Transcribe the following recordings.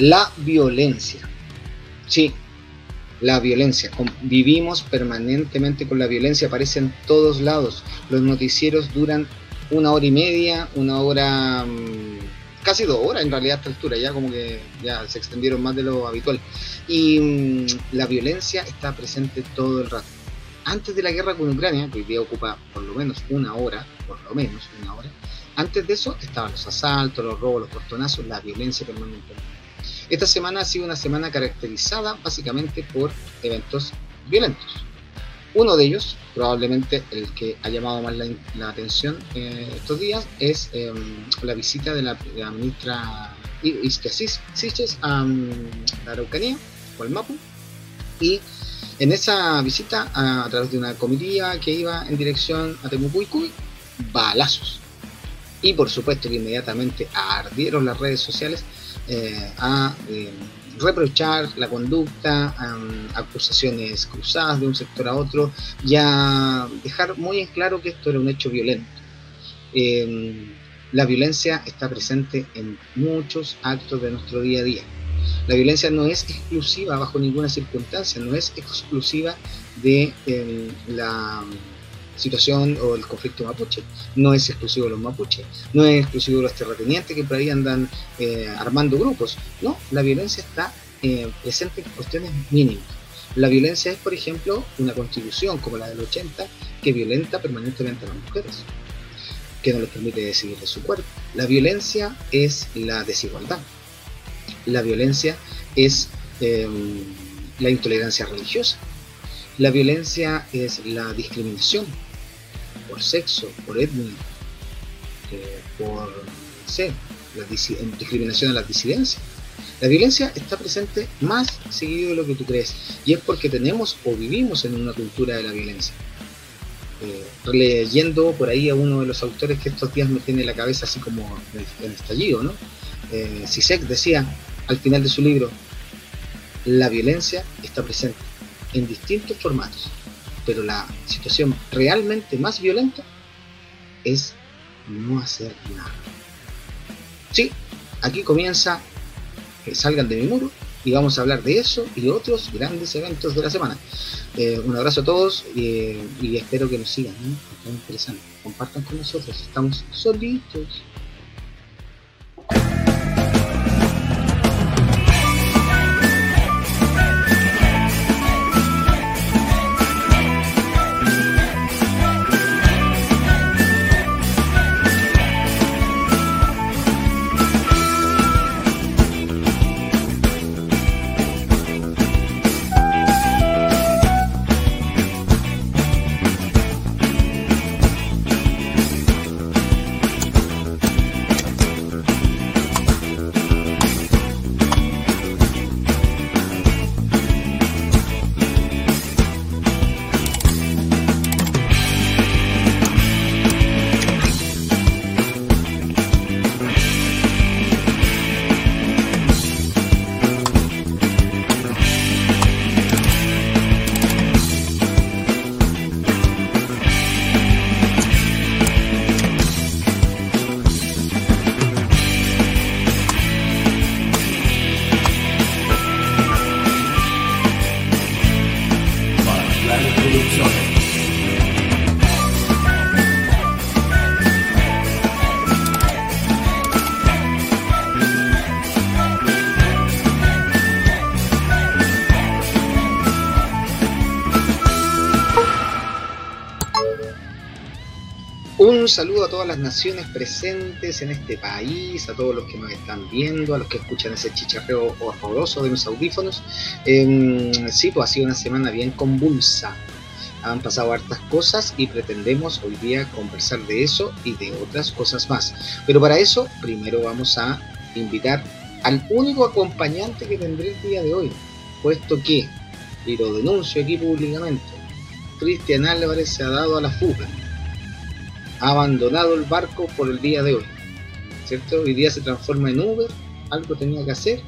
La violencia. Sí, la violencia. Vivimos permanentemente con la violencia, aparece en todos lados. Los noticieros duran una hora y media, una hora, mm, casi dos horas en realidad a esta altura, ya como que ya se extendieron más de lo habitual. Y mm, la violencia está presente todo el rato. Antes de la guerra con Ucrania, que hoy día ocupa por lo menos una hora, por lo menos una hora, antes de eso estaban los asaltos, los robos, los portonazos, la violencia permanente. Esta semana ha sido una semana caracterizada básicamente por eventos violentos. Uno de ellos, probablemente el que ha llamado más la, atención eh, estos días, es em, la visita de la, ministra Isquia a um, la Araucanía o el Mapu. Y en esa visita, a, través de una comitiva que iba en dirección a Temucuicuy, balazos. Y por supuesto que inmediatamente ardieron las redes sociales eh, a eh, reprochar la conducta, acusaciones cruzadas de un sector a otro y a dejar muy en claro que esto era un hecho violento. Em, la violencia está presente en muchos actos de nuestro día a día. La violencia no es exclusiva bajo ninguna circunstancia, no es exclusiva de la situación o el conflicto mapuche. No es exclusivo de los mapuches, no es exclusivo de los terratenientes que por ahí andan eh, armando grupos. No, la violencia está eh, presente en cuestiones mínimas. La violencia es, por ejemplo, una constitución como la del 80 que violenta permanentemente a las mujeres, que no les permite decidir de su cuerpo. La violencia es la desigualdad. La violencia es em, la intolerancia religiosa. La violencia es la discriminación por sexo, por etnia, eh, por, la discriminación a las disidencias. La violencia está presente más seguido de lo que tú crees y es porque tenemos o vivimos en una cultura de la violencia. Eh, leyendo por ahí a uno de los autores que estos días me tiene la cabeza así como el, estallido, ¿no? Eh, decía al final de su libro, la violencia está presente en distintos formatos, pero la situación realmente más violenta es no hacer nada. Sí, aquí comienza que salgan de mi muro y vamos a hablar de eso y otros grandes eventos de la semana. Eh, un abrazo a todos y espero que nos sigan, ¿no? interesante. Compartan con nosotros, estamos solitos. Un saludo a todas las naciones presentes en este país, a todos los que nos están viendo, a los que escuchan ese chicharreo horroroso de mis audífonos. Em, sí, pues ha sido una semana bien convulsa. Han pasado hartas cosas y pretendemos hoy día conversar de eso y de otras cosas más. Pero para eso, primero vamos a invitar al único acompañante que tendré el día de hoy, puesto que, y lo denuncio aquí públicamente, Cristian Álvarez se ha dado a la fuga ha abandonado el barco por el día de hoy. ¿Cierto? Hoy día se transforma en Uber, algo tenía que hacer,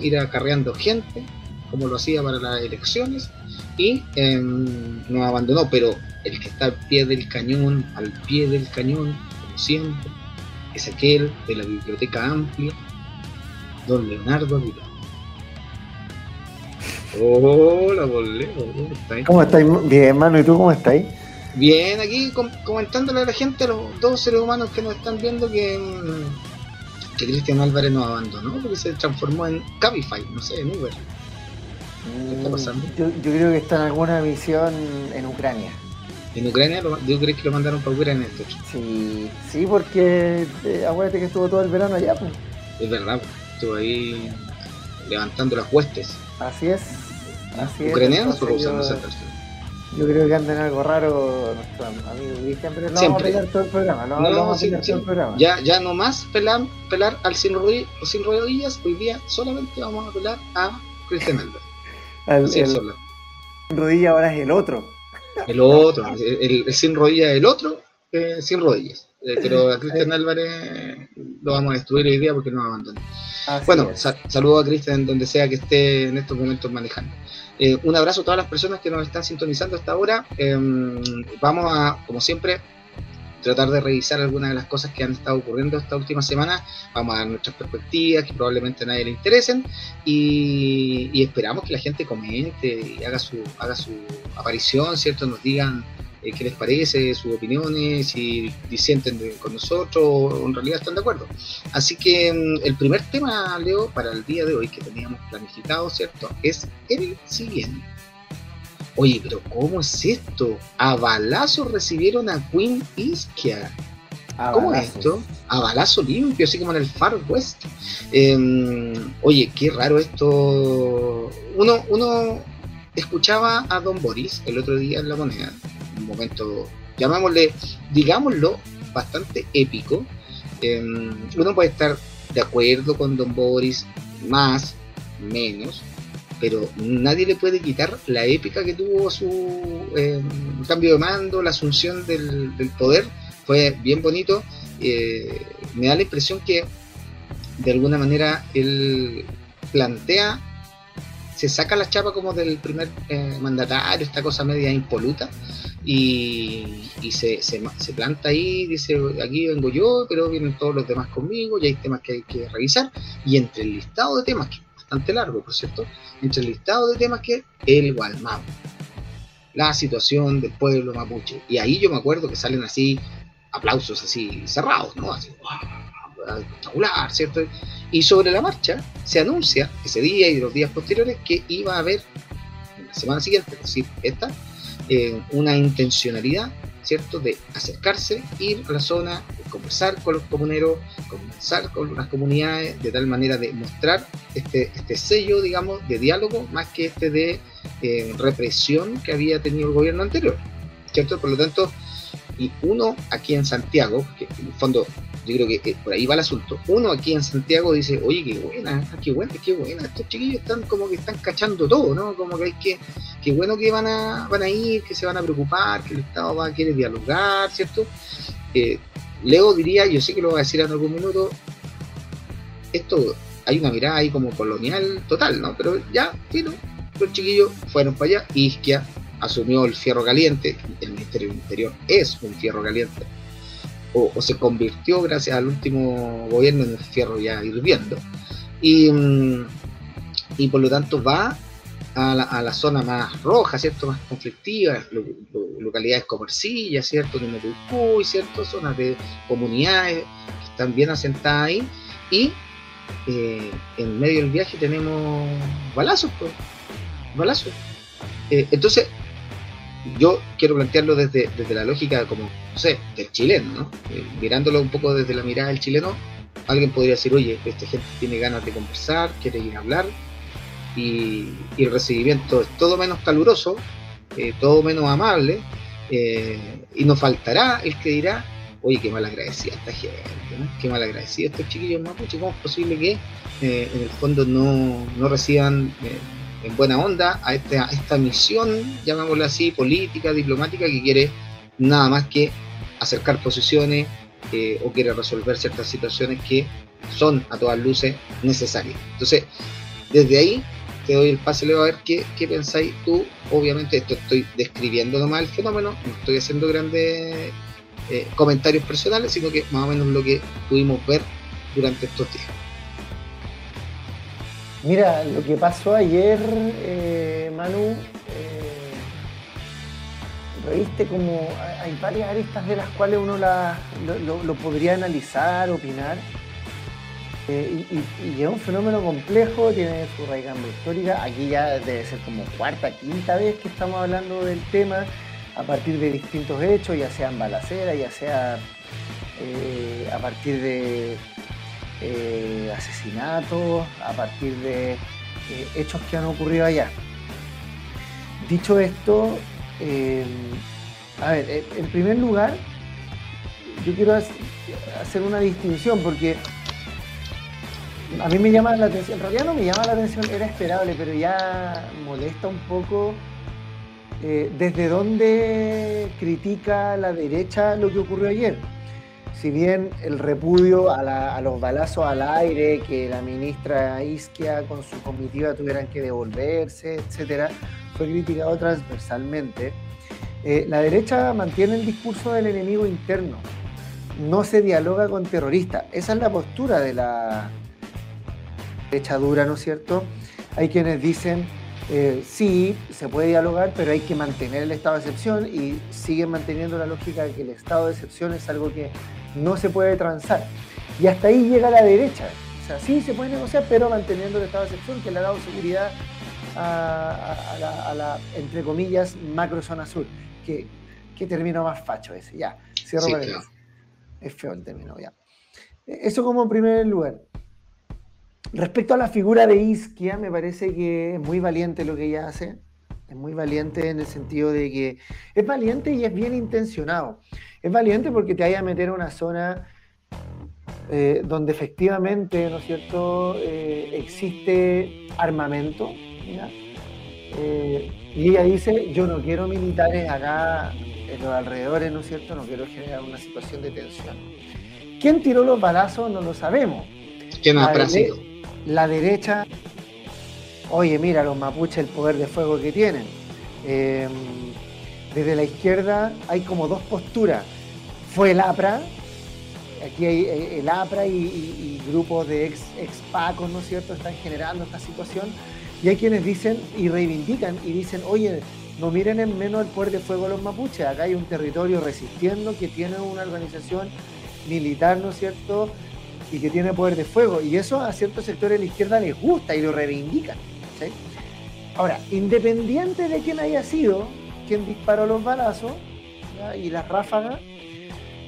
ir acarreando gente, como lo hacía para las elecciones, y em, nos abandonó, pero el que está al pie del cañón, al pie del cañón, como siempre, es aquel de la biblioteca amplia, Don Leonardo Aguilar. Hola, Leo, ¿cómo estáis? ¿Cómo estáis? Bien, hermano, ¿y tú cómo estáis? Bien, aquí comentándole a la gente, a los dos seres humanos que nos están viendo, que, mm, que Cristian Álvarez nos abandonó porque se transformó en Cabify, no sé, en Uber. ¿Qué está pasando? Yo, yo creo que está en alguna misión en Ucrania. ¿En Ucrania? ¿Tú crees que lo mandaron para Ucrania? Sí, sí, porque eh, acuérdate que estuvo todo el verano allá. Pues. Es verdad, pues, estuvo ahí levantando las huestes. Así es. Así ¿Ucranianos o usando esa yo creo que anda en algo raro nuestro amigo Cristian, pero no vamos a pegar todo el programa. No, no vamos a pegar todo el programa. Ya, ya no más pelar, pelar al sin, rodillas, sin rodillas, hoy día solamente vamos a pelar a Cristian Álvarez. Así el, el rodilla ahora es el otro. El otro, el, sin rodillas el otro, eh, sin rodillas. Eh, pero a Cristian Álvarez lo vamos a destruir hoy día porque nos abandonó. bueno, saludo a Cristian donde sea que esté en estos momentos manejando. Eh, un abrazo a todas las personas que nos están sintonizando hasta ahora. Em, vamos a, como siempre, tratar de revisar algunas de las cosas que han estado ocurriendo esta última semana. Vamos a dar nuestras perspectivas que probablemente a nadie le interesen y, esperamos que la gente comente y haga su, haga su aparición, ¿cierto? Nos digan eh, qué les parece, sus opiniones, si disienten con nosotros o en realidad están de acuerdo. Así que mm, el primer tema, Leo, para el día de hoy que teníamos planificado, ¿cierto? Es el siguiente. Oye, pero ¿cómo es esto? A balazo recibieron a Queen Iskia. ¿Cómo es esto? A balazo limpio, así como en el Far West. Em, oye, qué raro esto. Uno, uno escuchaba a Don Boris el otro día en La Moneda, momento, llamámosle, digámoslo, bastante épico. Em, uno puede estar de acuerdo con Don Boris, más, menos, pero nadie le puede quitar la épica que tuvo su eh, cambio de mando, la asunción del, poder, fue bien bonito. Eh, me da la impresión que de alguna manera él plantea, se saca la chapa como del primer eh, mandatario, esta cosa media impoluta, y, se, se, se, planta ahí, dice, aquí vengo yo, pero vienen todos los demás conmigo, y hay temas que hay que revisar, y entre el listado de temas que bastante largo, por cierto, entre el listado de temas que el Gualmao, la situación del pueblo mapuche. Y ahí yo me acuerdo que salen así aplausos así cerrados, ¿no? Así, espectacular, ¿cierto? Y sobre la marcha se anuncia ese día y los días posteriores que iba a haber, en la semana siguiente, es decir, esta, eh, una intencionalidad ¿cierto? De acercarse, ir a la zona, conversar con los comuneros, conversar con las comunidades, de tal manera de mostrar este, este sello, digamos, de diálogo, más que este de eh, represión que había tenido el gobierno anterior, ¿cierto? Por lo tanto, y uno aquí en Santiago, que en el fondo yo creo que por ahí va el asunto. Uno aquí en Santiago dice, oye, qué buena, qué buena, qué buena, estos chiquillos están como que están cachando todo, ¿no? Como que hay que, qué bueno que van a, van a ir, que se van a preocupar, que el Estado va a querer dialogar, ¿cierto? Eh, Leo diría, yo sé que lo va a decir en algún minuto, esto, hay una mirada ahí como colonial total, ¿no? Pero ya, pero los chiquillos fueron para allá, Isquia asumió el fierro caliente, el Ministerio del Interior es un fierro caliente, o, se convirtió gracias al último gobierno en el fierro ya hirviendo. Y, mm, y por lo tanto va a la, a la, zona más roja, ¿cierto? Más conflictiva, localidades como Ercilla, ¿cierto? De ¿cierto? Zonas de comunidades que están bien asentadas ahí. Y eh, en medio del viaje tenemos balazos, pues, balazos. Eh, entonces, yo quiero plantearlo desde, desde la lógica como, no sé, del chileno, ¿no? Eh, mirándolo un poco desde la mirada del chileno, alguien podría decir, oye, esta gente tiene ganas de conversar, quiere ir a hablar, y, el recibimiento es todo menos caluroso, eh, todo menos amable, eh, y nos faltará el que dirá, oye, qué mal agradecida esta gente, ¿no? qué mal agradecida estos chiquillos mapuche, ¿cómo es posible que en el fondo no, no reciban en buena onda a esta, esta misión, llamémoslo así, política, diplomática, que quiere nada más que acercar posiciones eh, o quiere resolver ciertas situaciones que son a todas luces necesarias. Entonces, desde ahí te doy el pase, Leo, a ver qué, qué pensáis tú. Obviamente, esto estoy describiendo nomás el fenómeno, no estoy haciendo grandes eh, comentarios personales, sino que más o menos lo que pudimos ver durante estos días. Mira, lo que pasó ayer, eh, Manu, eh, viste como hay varias aristas de las cuales uno lo, podría analizar, opinar. Eh, y, es un fenómeno complejo, tiene su raigamba histórica. Aquí ya debe ser como cuarta, quinta vez que estamos hablando del tema a partir de distintos hechos, ya sean balaceras, ya sea eh, a partir de eh, asesinatos, a partir de eh, hechos que han ocurrido allá. Dicho esto, a ver, en primer lugar, yo quiero hacer una distinción porque a mí me llama la atención, en realidad no me llama la atención, era esperable, pero ya molesta un poco eh, desde dónde critica la derecha lo que ocurrió ayer. Si bien el repudio a, los balazos al aire, que la ministra Isquia con su comitiva tuvieran que devolverse, etcétera, fue criticado transversalmente. Eh, la derecha mantiene el discurso del enemigo interno, no se dialoga con terroristas. Esa es la postura de la derecha dura, ¿no es cierto? Hay quienes dicen eh, sí, se puede dialogar, pero hay que mantener el estado de excepción y siguen manteniendo la lógica de que el estado de excepción es algo que no se puede transar. Y hasta ahí llega la derecha. O sea, sí se puede negociar, pero manteniendo el estado de excepción que le ha dado seguridad a, la, entre comillas, macro zona sur. Que, que término más facho ese. Ya, cierro sí, Es feo el término, ya. Eso como primer lugar. Respecto a la figura de Isquia, me parece que es muy valiente lo que ella hace. Es muy valiente en el sentido de que es valiente y es bien intencionado. Es valiente porque te vaya a meter a una zona eh, donde efectivamente, ¿no es cierto?, eh, existe armamento. Eh, y ella dice, yo no quiero militares acá en los alrededores, ¿no es cierto?, no quiero generar una situación de tensión. ¿Quién tiró los balazos? No lo sabemos. ¿Quién ha la derecha, oye, mira los mapuches el poder de fuego que tienen. Em, desde la izquierda hay como dos posturas. Fue el APRA, aquí hay eh, el APRA y, grupos de ex, ex, pacos, ¿no es cierto?, están generando esta situación. Y hay quienes dicen y reivindican y dicen, oye, no miren en menos el poder de fuego los mapuches, acá hay un territorio resistiendo que tiene una organización militar, ¿no es cierto?, y que tiene poder de fuego. Y eso a ciertos sectores de la izquierda les gusta y lo reivindican. Ahora, independiente de quién haya sido quien disparó los balazos y las ráfagas,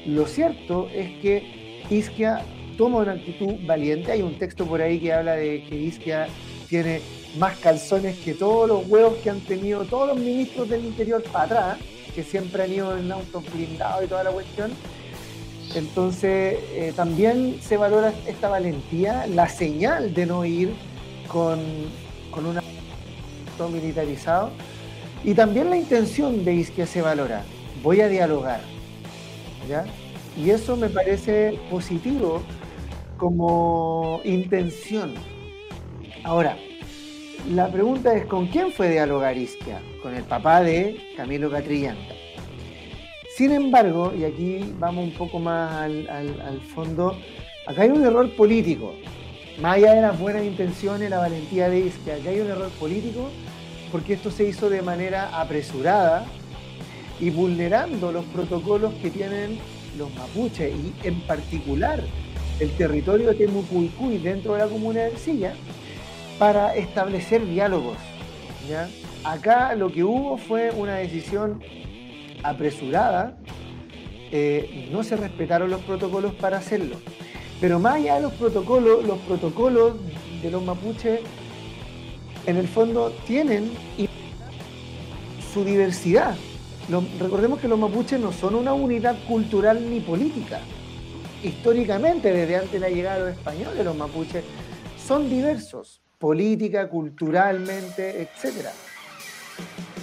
lo cierto es que Isquia toma una actitud valiente. Hay un texto por ahí que habla de que Isquia tiene más calzones que todos los huevos que han tenido todos los ministros del interior para atrás, que siempre han ido en autos blindados y toda la cuestión entonces, eh, también se valora esta valentía, la señal de no ir con, con un militarizado y también la intención de Isquia se valora. Voy a dialogar. Y eso me parece positivo como intención. Ahora, la pregunta es, ¿con quién fue dialogar Isquia? Con el papá de Camilo Catrillanca. Sin embargo, y aquí vamos un poco más al, fondo, acá hay un error político. Más allá de las buenas intenciones, la valentía de que acá hay un error político porque esto se hizo de manera apresurada y vulnerando los protocolos que tienen los mapuches y en particular el territorio de Temucuicuy dentro de la comuna de Silla para establecer diálogos. Acá lo que hubo fue una decisión apresurada, eh, no se respetaron los protocolos para hacerlo. Pero más allá de los protocolos, los protocolos de los mapuches en el fondo tienen su diversidad. Recordemos que los mapuches no son una unidad cultural ni política. Históricamente, desde antes de la llegada de los españoles, los mapuches son diversos, política, culturalmente, etcétera.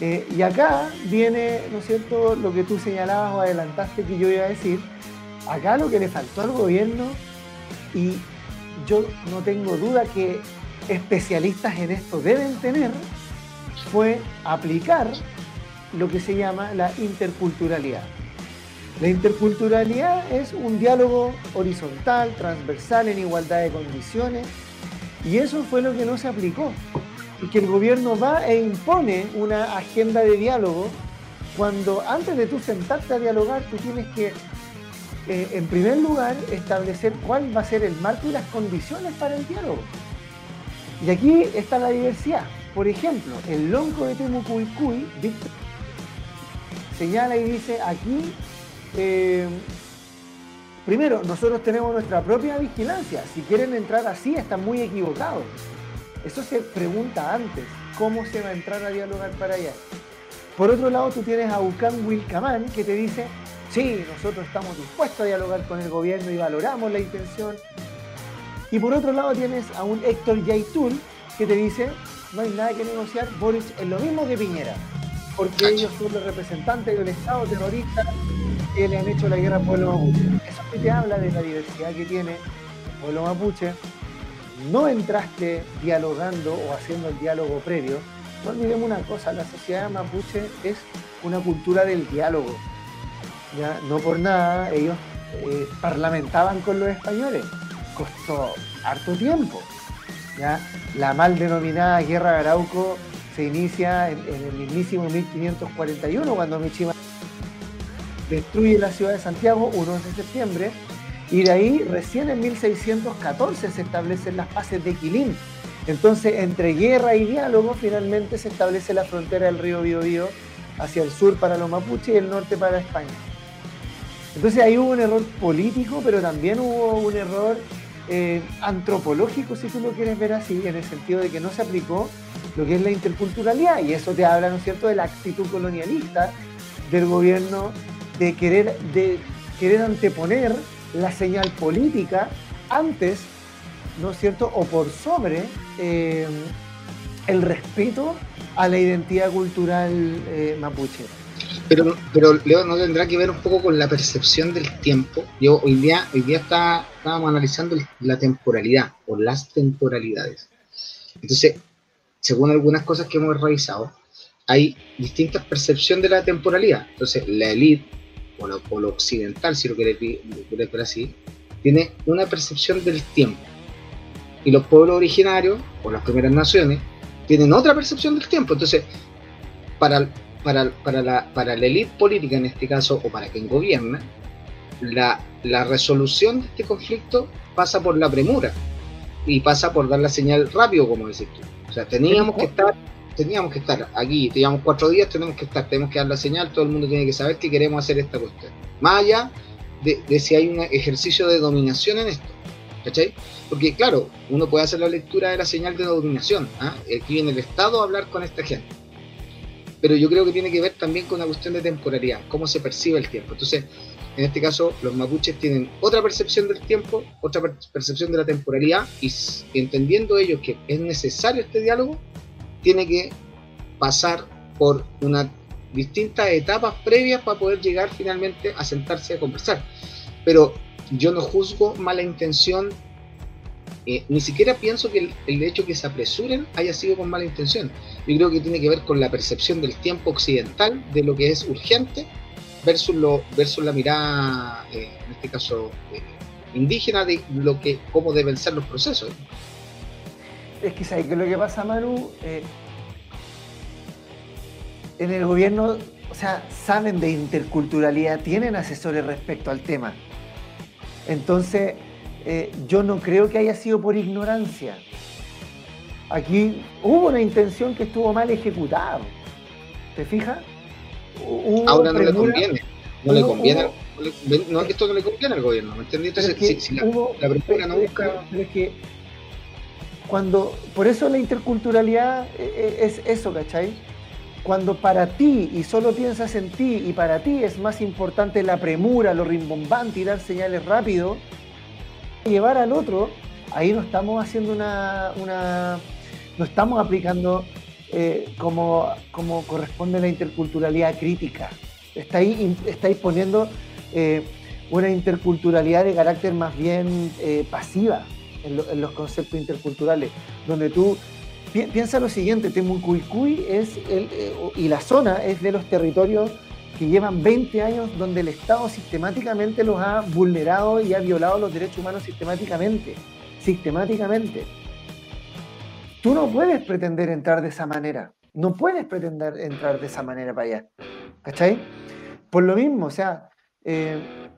Eh, y acá viene, ¿no es cierto?, lo que tú señalabas o adelantaste que yo iba a decir. Acá lo que le faltó al gobierno, y yo no tengo duda que especialistas en esto deben tener, fue aplicar lo que se llama la interculturalidad. La interculturalidad es un diálogo horizontal, transversal, en igualdad de condiciones, Y eso fue lo que no se aplicó. Y que el gobierno va e impone una agenda de diálogo cuando antes de tú sentarte a dialogar, tú tienes que, eh, en primer lugar, establecer cuál va a ser el marco y las condiciones para el diálogo. Y aquí está la diversidad. Por ejemplo, el lonco de Temucuicuy, señala y dice aquí, eh, primero, nosotros tenemos nuestra propia vigilancia. Si quieren entrar así, están muy equivocados. Eso se pregunta antes, ¿cómo se va a entrar a dialogar para allá? Por otro lado, tú tienes a Ucán Wilcamán que te dice, sí, nosotros estamos dispuestos a dialogar con el gobierno y valoramos la intención. Y por otro lado tienes a un Héctor Yaitul que te dice, no hay nada que negociar, Boris es lo mismo que Piñera, porque ellos son los representantes del Estado terrorista que le han hecho la guerra al pueblo mapuche. Eso que te habla de la diversidad que tiene el pueblo mapuche. No entraste dialogando o haciendo el diálogo previo, no olvidemos una cosa, la sociedad mapuche es una cultura del diálogo. ¿ya? No por nada ellos eh, parlamentaban con los españoles. Costó harto tiempo. ¿ya? La mal denominada Guerra de Arauco se inicia en, el mismísimo 1541, cuando Michima destruye la ciudad de Santiago, 1 de septiembre, y de ahí recién en 1614 se establecen las paces de Quilín, entonces, entre guerra y diálogo, finalmente se establece la frontera del río Biobío hacia el sur para los mapuches y el norte para España. Entonces ahí hubo un error político, pero también hubo un error eh, antropológico, si tú lo quieres ver así, en el sentido de que no se aplicó lo que es la interculturalidad, y eso te habla, ¿no cierto?, de la actitud colonialista del gobierno de querer, de querer anteponer la señal política antes ¿no es cierto?, o por sobre eh, el respeto a la identidad cultural eh, mapuche. Pero, pero Leo, ¿no tendrá que ver un poco con la percepción del tiempo? Yo hoy día, hoy día está, estábamos analizando la temporalidad o las temporalidades. Entonces, según algunas cosas que hemos revisado, hay distintas percepciones de la temporalidad. Entonces, la élite, o lo, occidental, si lo querés ver así, tiene una percepción del tiempo y los pueblos originarios, o las primeras naciones, tienen otra percepción del tiempo. Entonces, para, para, para, la, para la élite política en este caso, o para quien gobierna, la, la resolución de este conflicto pasa por la premura y pasa por dar la señal rápido, como decís tú. O sea, teníamos que estar, teníamos que estar aquí, teníamos cuatro días, tenemos que estar, tenemos que dar la señal, todo el mundo tiene que saber que queremos hacer esta cuestión. Más allá de, de si hay un ejercicio de dominación en esto. ¿Cachai? Porque claro, uno puede hacer la lectura de la señal de dominación. ¿ah? Aquí viene el Estado hablar con esta gente. Pero yo creo que tiene que ver también con una cuestión de temporalidad, cómo se percibe el tiempo. Entonces, en este caso, los mapuches tienen otra percepción del tiempo, otra percepción de la temporalidad, y entendiendo ellos que es necesario este diálogo, tiene que pasar por una distintas etapas previas para poder llegar finalmente a sentarse a conversar. Pero yo no juzgo mala intención, eh, ni siquiera pienso que el, hecho que se apresuren haya sido con mala intención. Yo creo que tiene que ver con la percepción del tiempo occidental de lo que es urgente versus, la mirada, eh, en este caso, eh, indígena de lo que, cómo deben ser los procesos. Es que ¿sabes lo que pasa, Maru? en el gobierno, o sea, saben de interculturalidad, tienen asesores respecto al tema entonces, eh, yo no creo que haya sido por ignorancia. Aquí hubo una intención que estuvo mal ejecutada. ¿Te fijas? Ahora no le conviene. No le conviene. no, esto no le conviene al gobierno, ¿me entendí? Entonces, si, la, hubo, la no busca. es que cuando. Por eso la interculturalidad eh, eh, es eso, ¿cachai? Cuando para ti y solo piensas en ti y para ti es más importante la premura, lo rimbombante y dar señales rápido, llevar al otro, ahí no estamos haciendo una, una no estamos aplicando eh, como, como corresponde la interculturalidad crítica. Estáis, estáis poniendo eh, una interculturalidad de carácter más bien eh, pasiva en, los conceptos interculturales, donde tú piensa lo siguiente, Temucuicuy es el, y la zona es de los territorios que llevan 20 años donde el Estado sistemáticamente los ha vulnerado y ha violado los derechos humanos sistemáticamente, sistemáticamente. tú no puedes pretender entrar de esa manera. No puedes pretender entrar de esa manera para allá. ¿Cachai? Por lo mismo, o sea, eh,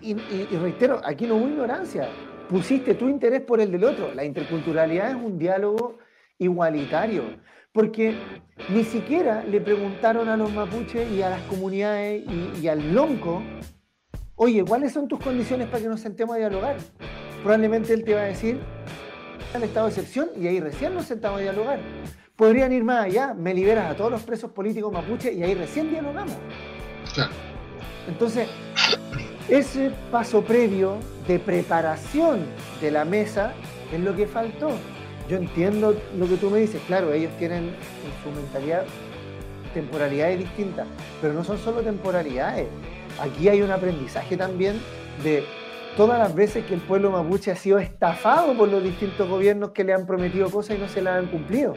y, reitero, aquí no hubo ignorancia. Pusiste tu interés por el del otro. La interculturalidad es un diálogo igualitario, porque ni siquiera le preguntaron a los mapuches y a las comunidades y, y al lonco, oye, ¿cuáles son tus condiciones para que nos sentemos a dialogar? Probablemente él te va a decir, el estado de excepción y ahí recién nos sentamos a dialogar. Podrían ir más allá, me liberas a todos los presos políticos mapuches y ahí recién dialogamos. Entonces, ese paso previo de preparación de la mesa es lo que faltó. Yo entiendo lo que tú me dices, claro, ellos tienen en su mentalidad temporalidades distintas, pero no son solo temporalidades. Aquí hay un aprendizaje también de todas las veces que el pueblo mapuche ha sido estafado por los distintos gobiernos que le han prometido cosas y no se las han cumplido.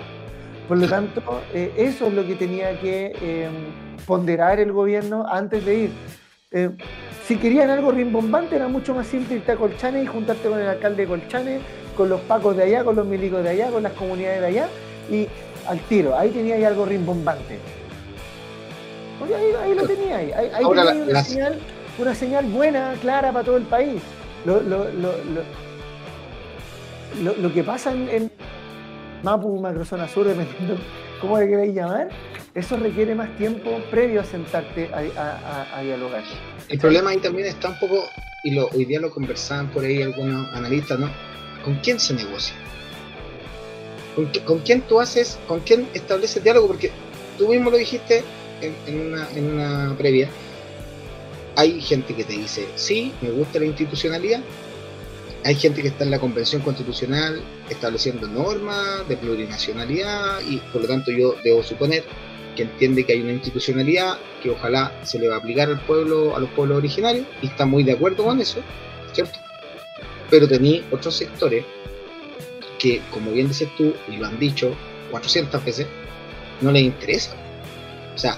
Por lo tanto, eh, eso es lo que tenía que em, ponderar el gobierno antes de ir. Eh, si querían algo rimbombante, era mucho más simple irte a Colchane y juntarte con el alcalde de Colchane, con los pacos de allá, con los milicos de allá, con las comunidades de allá, y al tiro. Ahí tenía ahí algo rimbombante. Porque ahí, lo tenía ahí. Ahí, tenía una, señal, una señal buena, clara para todo el país. Lo, lo, lo que pasa en, Mapu, Macrozona Sur, dependiendo cómo le queréis llamar, eso requiere más tiempo previo a sentarte a, dialogar. El problema ahí también está un poco, y lo, hoy día lo conversaban por ahí algunos analistas, ¿no? ¿Con quién se negocia? ¿Con, quién tú haces, con quién estableces diálogo? Porque tú mismo lo dijiste en, una, en una previa. Hay gente que te dice, sí, me gusta la institucionalidad, hay gente que está en la Convención Constitucional estableciendo normas de plurinacionalidad y por lo tanto yo debo suponer que entiende que hay una institucionalidad que ojalá se le va a aplicar al pueblo, a los pueblos originarios y está muy de acuerdo con eso, ¿cierto? Pero tenía otros sectores que, como bien dices tú, y lo han dicho 400 veces, no les interesa. O sea,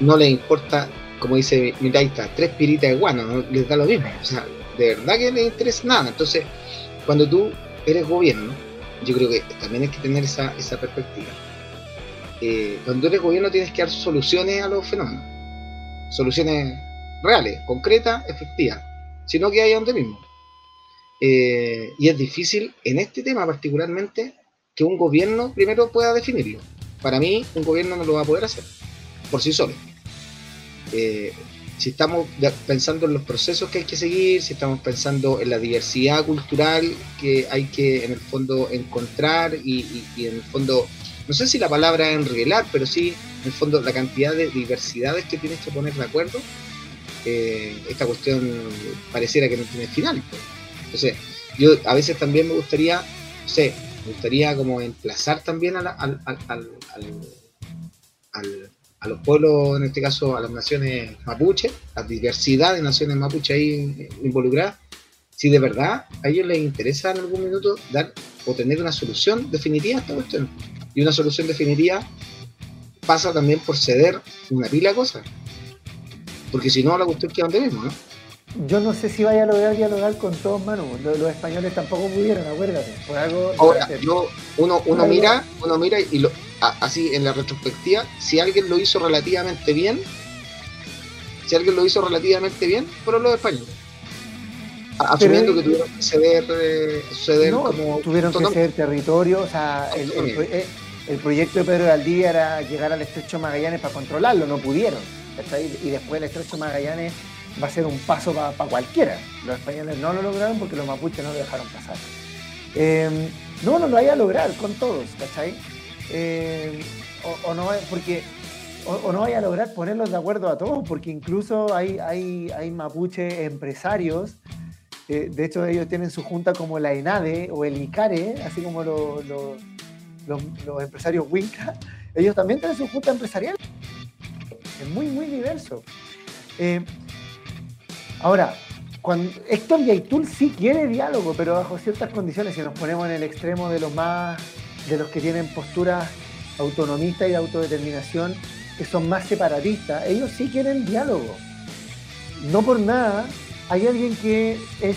no les importa, como dice mi taita, tres piritas de guano, no les da lo mismo. O sea, de verdad que les interesa nada. Entonces, cuando tú eres gobierno, yo creo que también hay que tener esa, esa perspectiva. Eh, cuando eres gobierno tienes que dar soluciones a los fenómenos. Soluciones reales, concretas, efectivas. Sino que hay donde mismo. Eh, y es difícil en este tema particularmente que un gobierno primero pueda definirlo. Para mí, un gobierno no lo va a poder hacer por sí solo. Eh, si estamos pensando en los procesos que hay que seguir, si estamos pensando en la diversidad cultural que hay que en el fondo encontrar y, en el fondo, no sé si la palabra es enreguelar, pero sí en el fondo la cantidad de diversidades que tienes que poner de acuerdo, eh, esta cuestión pareciera que no tiene final. Pues. Entonces, yo a veces también me gustaría, no sé, me gustaría como emplazar también al, al, al, al a los pueblos, en este caso a las naciones mapuche, la diversidad de naciones mapuche ahí involucradas, si de verdad a ellos les interesa en algún minuto dar o tener una solución definitiva a esta cuestión. Y una solución definitiva pasa también por ceder una pila de cosas. Porque si no, la cuestión queda donde mismo, ¿no? Yo no sé si vaya a lograr dialogar con todos, Manu. Los, españoles tampoco pudieron, acuérdate. Por algo Ahora, uno, uno mira, uno mira y lo, así en la retrospectiva, si alguien lo hizo relativamente bien, si alguien lo hizo relativamente bien, fueron los españoles. Asumiendo que tuvieron que ceder, eh, como. Tuvieron que ceder territorio, o sea, el, proyecto de Pedro de Aldía era llegar al estrecho Magallanes para controlarlo, no pudieron. Y después el estrecho Magallanes va a ser un paso para cualquiera. Los españoles no lo lograron porque los mapuches no lo dejaron pasar. Em, no, no lo vaya a lograr con todos, ¿cachai? Eh, o, no porque o, no vaya a lograr ponerlos de acuerdo a todos, porque incluso hay, hay, hay mapuche empresarios, eh, de hecho ellos tienen su junta como la ENADE o el ICARE, así como los, empresarios Winca, ellos también tienen su junta empresarial. Es muy, muy diverso. Eh, ahora, cuando, Héctor Yaitul sí quiere diálogo, pero bajo ciertas condiciones, si nos ponemos en el extremo de los más de los que tienen posturas autonomistas y de autodeterminación que son más separatistas, ellos sí quieren diálogo. No por nada, hay alguien que es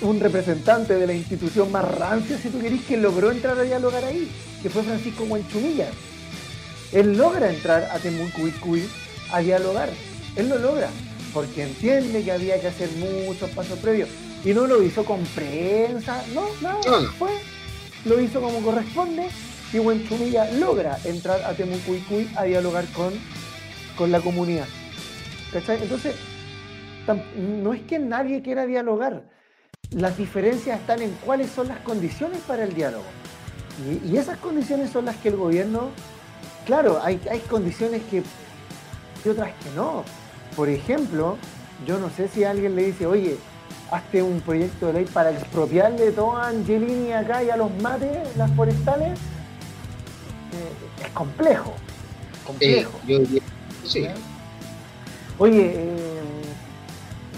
un representante de la institución más rancia, si tú querés, que logró entrar a dialogar ahí, que fue Francisco Huenchumilla. Él logra entrar a Temucuicui a dialogar. Él lo logra, porque entiende que había que hacer muchos pasos previos. Y no lo hizo con prensa, no, no, fue, lo hizo como corresponde y Huenchumilla logra entrar a Temucuicui a dialogar con, con la comunidad. ¿Cachai? Entonces, no es que nadie quiera dialogar, las diferencias están en cuáles son las condiciones para el diálogo. Y, esas condiciones son las que el gobierno, claro, hay, hay condiciones que y otras que no. Por ejemplo, yo no sé si alguien le dice, oye, hazte un proyecto de ley para expropiarle todo a Angelini acá y a los mates, las forestales. Eh, es complejo. Complejo. sí. Oye, eh,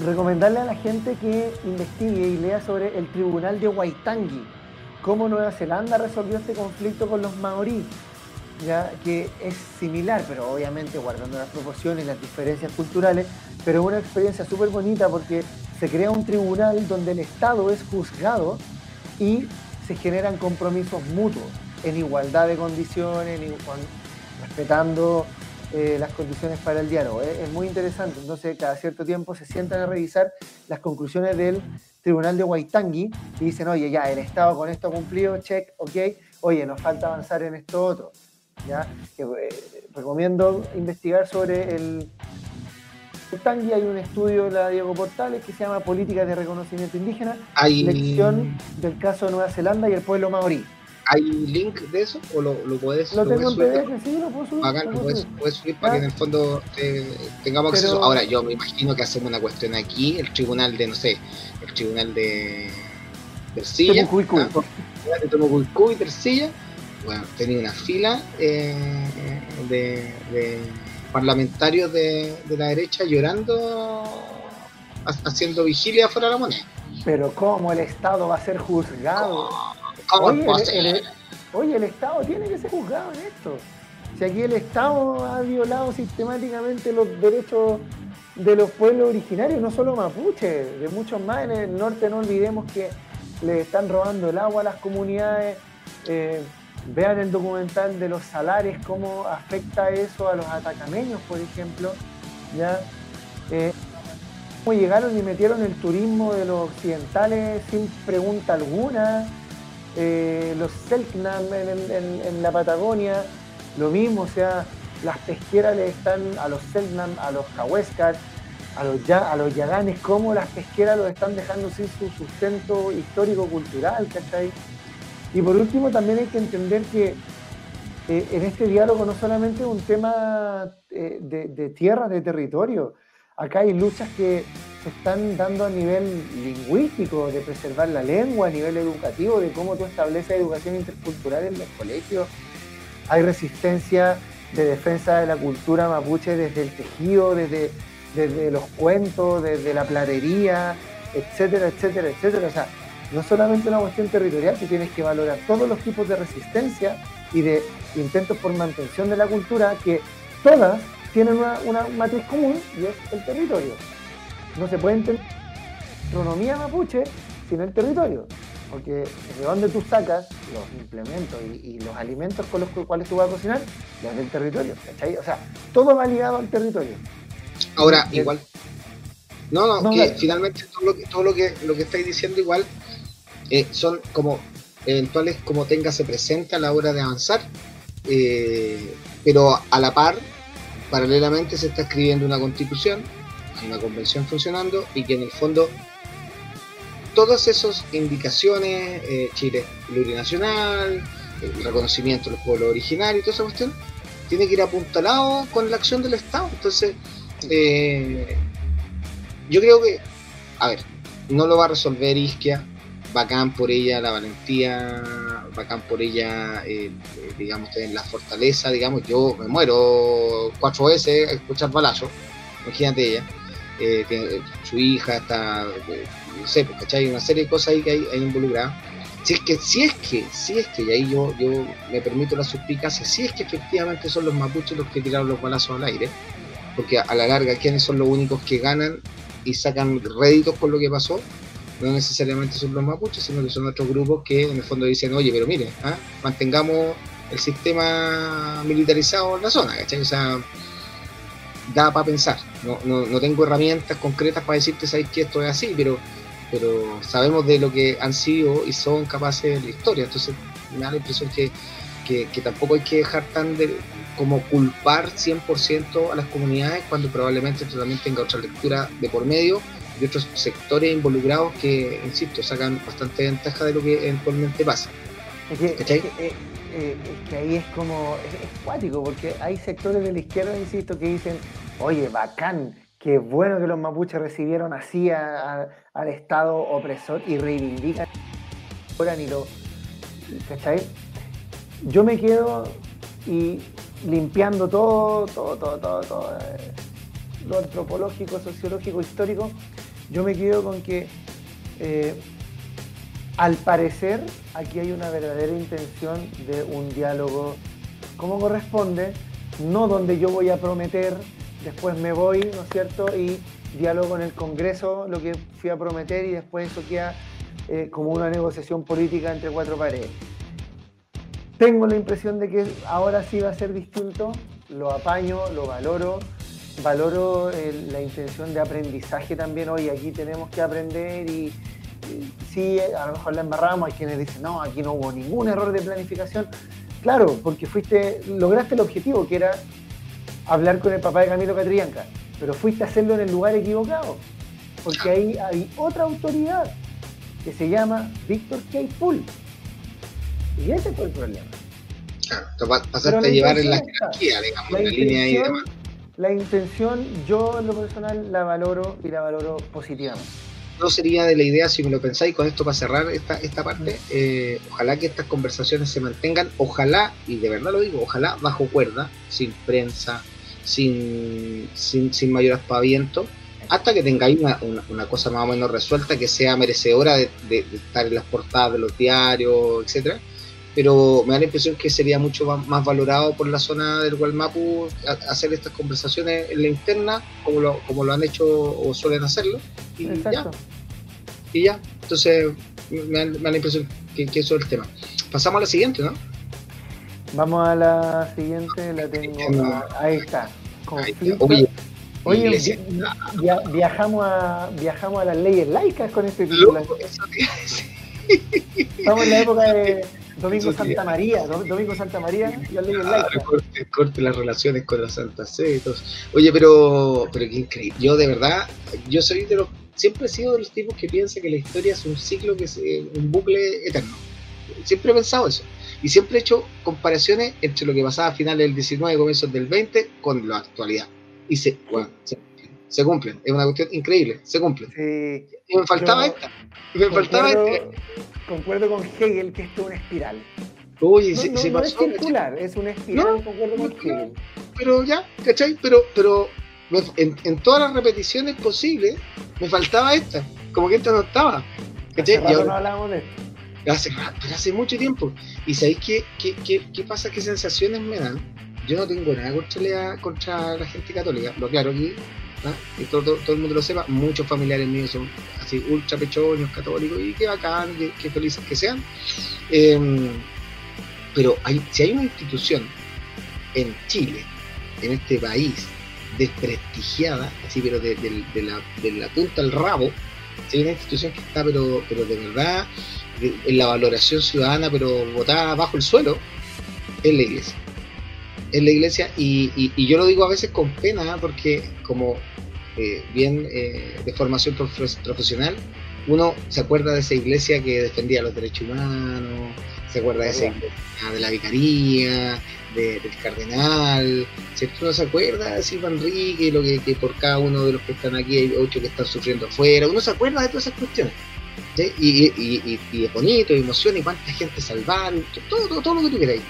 recomendarle a la gente que investigue y lea sobre el tribunal de Waitangi, cómo Nueva Zelanda resolvió este conflicto con los maoríes, ya que es similar, pero obviamente guardando las proporciones las diferencias culturales, pero es una experiencia súper bonita porque se crea un tribunal donde el Estado es juzgado y se generan compromisos mutuos en igualdad de condiciones, respetando eh, las condiciones para el diálogo. Es muy interesante. Entonces, cada cierto tiempo se sientan a revisar las conclusiones del Tribunal de Waitangi y dicen, oye, ya, el Estado con esto ha cumplido, check, ok, oye, nos falta avanzar en esto otro. ¿Ya? Eh, recomiendo investigar sobre el Waitangi. Hay un estudio de la Diego Portales que se llama Políticas de Reconocimiento Indígena, Hay... lección del caso de Nueva Zelanda y el pueblo maorí. ¿Hay link de eso o lo, lo puedes Lo tengo en PDF, sí, lo puedo subir. lo puedes, subir para que en el fondo tengamos acceso. Ahora, yo me imagino que hacemos una cuestión aquí, el tribunal de, no sé, el tribunal de Tercilla. ¿ah? De Tercilla. Bueno, tenía una fila eh, de, de, parlamentarios de, de, la derecha llorando, haciendo vigilia fuera de la moneda. Pero ¿cómo el Estado va a ser juzgado? oye, el, Estado tiene que ser juzgado en esto. Si aquí el Estado ha violado sistemáticamente los derechos de los pueblos originarios, no solo mapuche, de muchos más en el norte, no olvidemos que le están robando el agua a las comunidades. Eh, vean el documental de los salares, cómo afecta eso a los atacameños, por ejemplo. ¿ya? Eh, cómo llegaron y metieron el turismo de los occidentales sin pregunta alguna. Eh, los Selknam en, la Patagonia, lo mismo, o sea, las pesqueras le están a los Selknam, a los Cahuéscar, a los, a los Yaganes, cómo las pesqueras los están dejando sin su sustento histórico-cultural, ¿cachai? Y por último también hay que entender que eh, en este diálogo no solamente es un tema eh, de, de tierras, de territorio, acá hay luchas que se están dando a nivel lingüístico, de preservar la lengua, a nivel educativo, de cómo tú estableces educación intercultural en los colegios. Hay resistencia de defensa de la cultura mapuche desde el tejido, desde, desde los cuentos, desde la platería, etcétera, etcétera, etcétera. O sea, no solamente una cuestión territorial, que tienes que valorar todos los tipos de resistencia y de intentos por mantención de la cultura, que todas tienen una, una matriz común y es el territorio no se puede entender astronomía mapuche sin el territorio. Porque de dónde tú sacas los implementos y, los alimentos con los cuales tú vas a cocinar, los del territorio. O sea, todo va ligado al territorio. Ahora, igual. No, no, que finalmente todo lo que, todo lo que, lo que estáis diciendo igual eh, son como eventuales como tenga se presenta a la hora de avanzar, eh, pero a la par, paralelamente se está escribiendo una constitución una convención funcionando y que en el fondo todas esas indicaciones, eh, Chile plurinacional, el reconocimiento de los pueblos originarios y toda esa cuestión, tiene que ir apuntalado con la acción del Estado. Entonces, eh, yo creo que, a ver, no lo va a resolver Isquia, bacán por ella la valentía, bacán por ella, eh, digamos, en la fortaleza, digamos, yo me muero cuatro veces a escuchar balazos, imagínate ella eh, su hija, está, eh, no sé, pues, ¿cachai? Una serie de cosas ahí que hay, hay involucradas. Si es que, si es que, si es que, y ahí yo, yo me permito la suspicacia, si es que efectivamente son los mapuches los que tiraron los balazos al aire, porque a la larga, ¿quiénes son los únicos que ganan y sacan réditos por lo que pasó? no necesariamente son los mapuches, sino que son otros grupos que en el fondo dicen, oye, pero mire, ¿ah? mantengamos el sistema militarizado en la zona, ¿cachai? O sea, da para pensar. No, no, no, tengo herramientas concretas para decirte, sabes que esto es así, pero, pero sabemos de lo que han sido y son capaces de la historia. Entonces, me da la impresión que, que, tampoco hay que dejar tan de como culpar 100% a las comunidades cuando probablemente esto también tenga otra lectura de por medio y otros sectores involucrados que, insisto, sacan bastante ventaja de lo que eventualmente pasa. Es que, eh, eh, que ahí es como, es, cuático, porque hay sectores de la izquierda, insisto, que dicen, oye, bacán, qué bueno que los mapuches recibieron así al Estado opresor y reivindican ahora ni lo, ¿cachai? Yo me quedo y limpiando todo, todo, todo, todo, todo eh, lo antropológico, sociológico, histórico, yo me quedo con que eh, al parecer aquí hay una verdadera intención de un diálogo como corresponde, no donde yo voy a prometer, después me voy, ¿no es cierto? Y diálogo en el Congreso lo que fui a prometer y después eso queda eh, como una negociación política entre cuatro paredes. Tengo la impresión de que ahora sí va a ser distinto, lo apaño, lo valoro, valoro la intención de aprendizaje también, hoy aquí tenemos que aprender y, sí, a lo mejor la embarramos, hay quienes dicen, no, aquí no hubo ningún error de planificación. Claro, porque fuiste, lograste el objetivo, que era hablar con el papá de Camilo Catrillanca, pero fuiste a hacerlo en el lugar equivocado, porque ahí hay otra autoridad que se llama Víctor K. Pool. Y ese fue el problema. Claro, pasaste a llevar en la jerarquía, digamos, la, línea ahí de La intención, yo en lo personal la valoro y la valoro positivamente. No sería de la idea, si me lo pensáis, con esto para cerrar esta, esta parte, eh, ojalá que estas conversaciones se mantengan, ojalá, y de verdad lo digo, ojalá bajo cuerda, sin prensa, sin, sin, sin mayor aspaviento, hasta que tengáis una, una, cosa más o menos resuelta que sea merecedora de, estar en las portadas de los diarios, etcétera pero me da la impresión que sería mucho más valorado por la zona del Gualmapu hacer estas conversaciones en la interna, como lo, como lo han hecho o suelen hacerlo, y ya. Y ya, entonces me da, la impresión que, eso es el tema. Pasamos a la siguiente, ¿no? Vamos a la siguiente, la tengo. ahí está. Oye, Oye viajamos a viajamos a las leyes laicas con este título. Estamos en la época de Domingo Santa María, Domingo Santa María y al ah, corte, corte, las relaciones con la Santa Sede. Oye, pero, pero qué increíble. Yo de verdad, yo soy de los, siempre he sido de los tipos que piensa que la historia es un ciclo, que es un bucle eterno. Siempre he pensado eso. Y siempre he hecho comparaciones entre lo que pasaba a finales del 19 comienzos del 20 con la actualidad. Y se, bueno, se, cumplen. Es una cuestión increíble, se cumplen. y me faltaba esta. Y me faltaba esta concuerdo con Hegel que esto es una espiral. Uy, no, se, no, no es circular, es una espiral, concuerdo con Hegel. Pero ya, ¿cachai? Pero, pero en, en, todas las repeticiones posibles me faltaba esta, como que esta no estaba. ¿cachai? Hace no hablábamos de esto. Hace, pero hace mucho tiempo. ¿Y sabéis qué, qué, qué, qué pasa? ¿Qué sensaciones me dan? Yo no tengo nada contra, contra la gente católica, lo claro y todo, el mundo lo sepa, muchos familiares míos son así ultra pechoños, católicos, y qué bacán, qué, felices que sean. Em, pero hay, si hay una institución en Chile, en este país, desprestigiada, así, pero de, la, de la, punta al rabo, si hay una institución que está, pero, pero de verdad, en la valoración ciudadana, pero botada bajo el suelo, es la iglesia en la iglesia y, yo lo digo a veces con pena porque como eh, bien eh, de formación profesional, uno se acuerda de esa iglesia que defendía los derechos humanos, se acuerda de esa iglesia de la vicaría, del cardenal, ¿cierto? Uno se acuerda de Silva Enrique, lo que, por cada uno de los que están aquí hay ocho que están sufriendo afuera, uno se acuerda de todas esas cuestiones. Y, y, y, es bonito, y emociona, y cuánta gente salvaron, todo, todo, todo lo que tú queráis.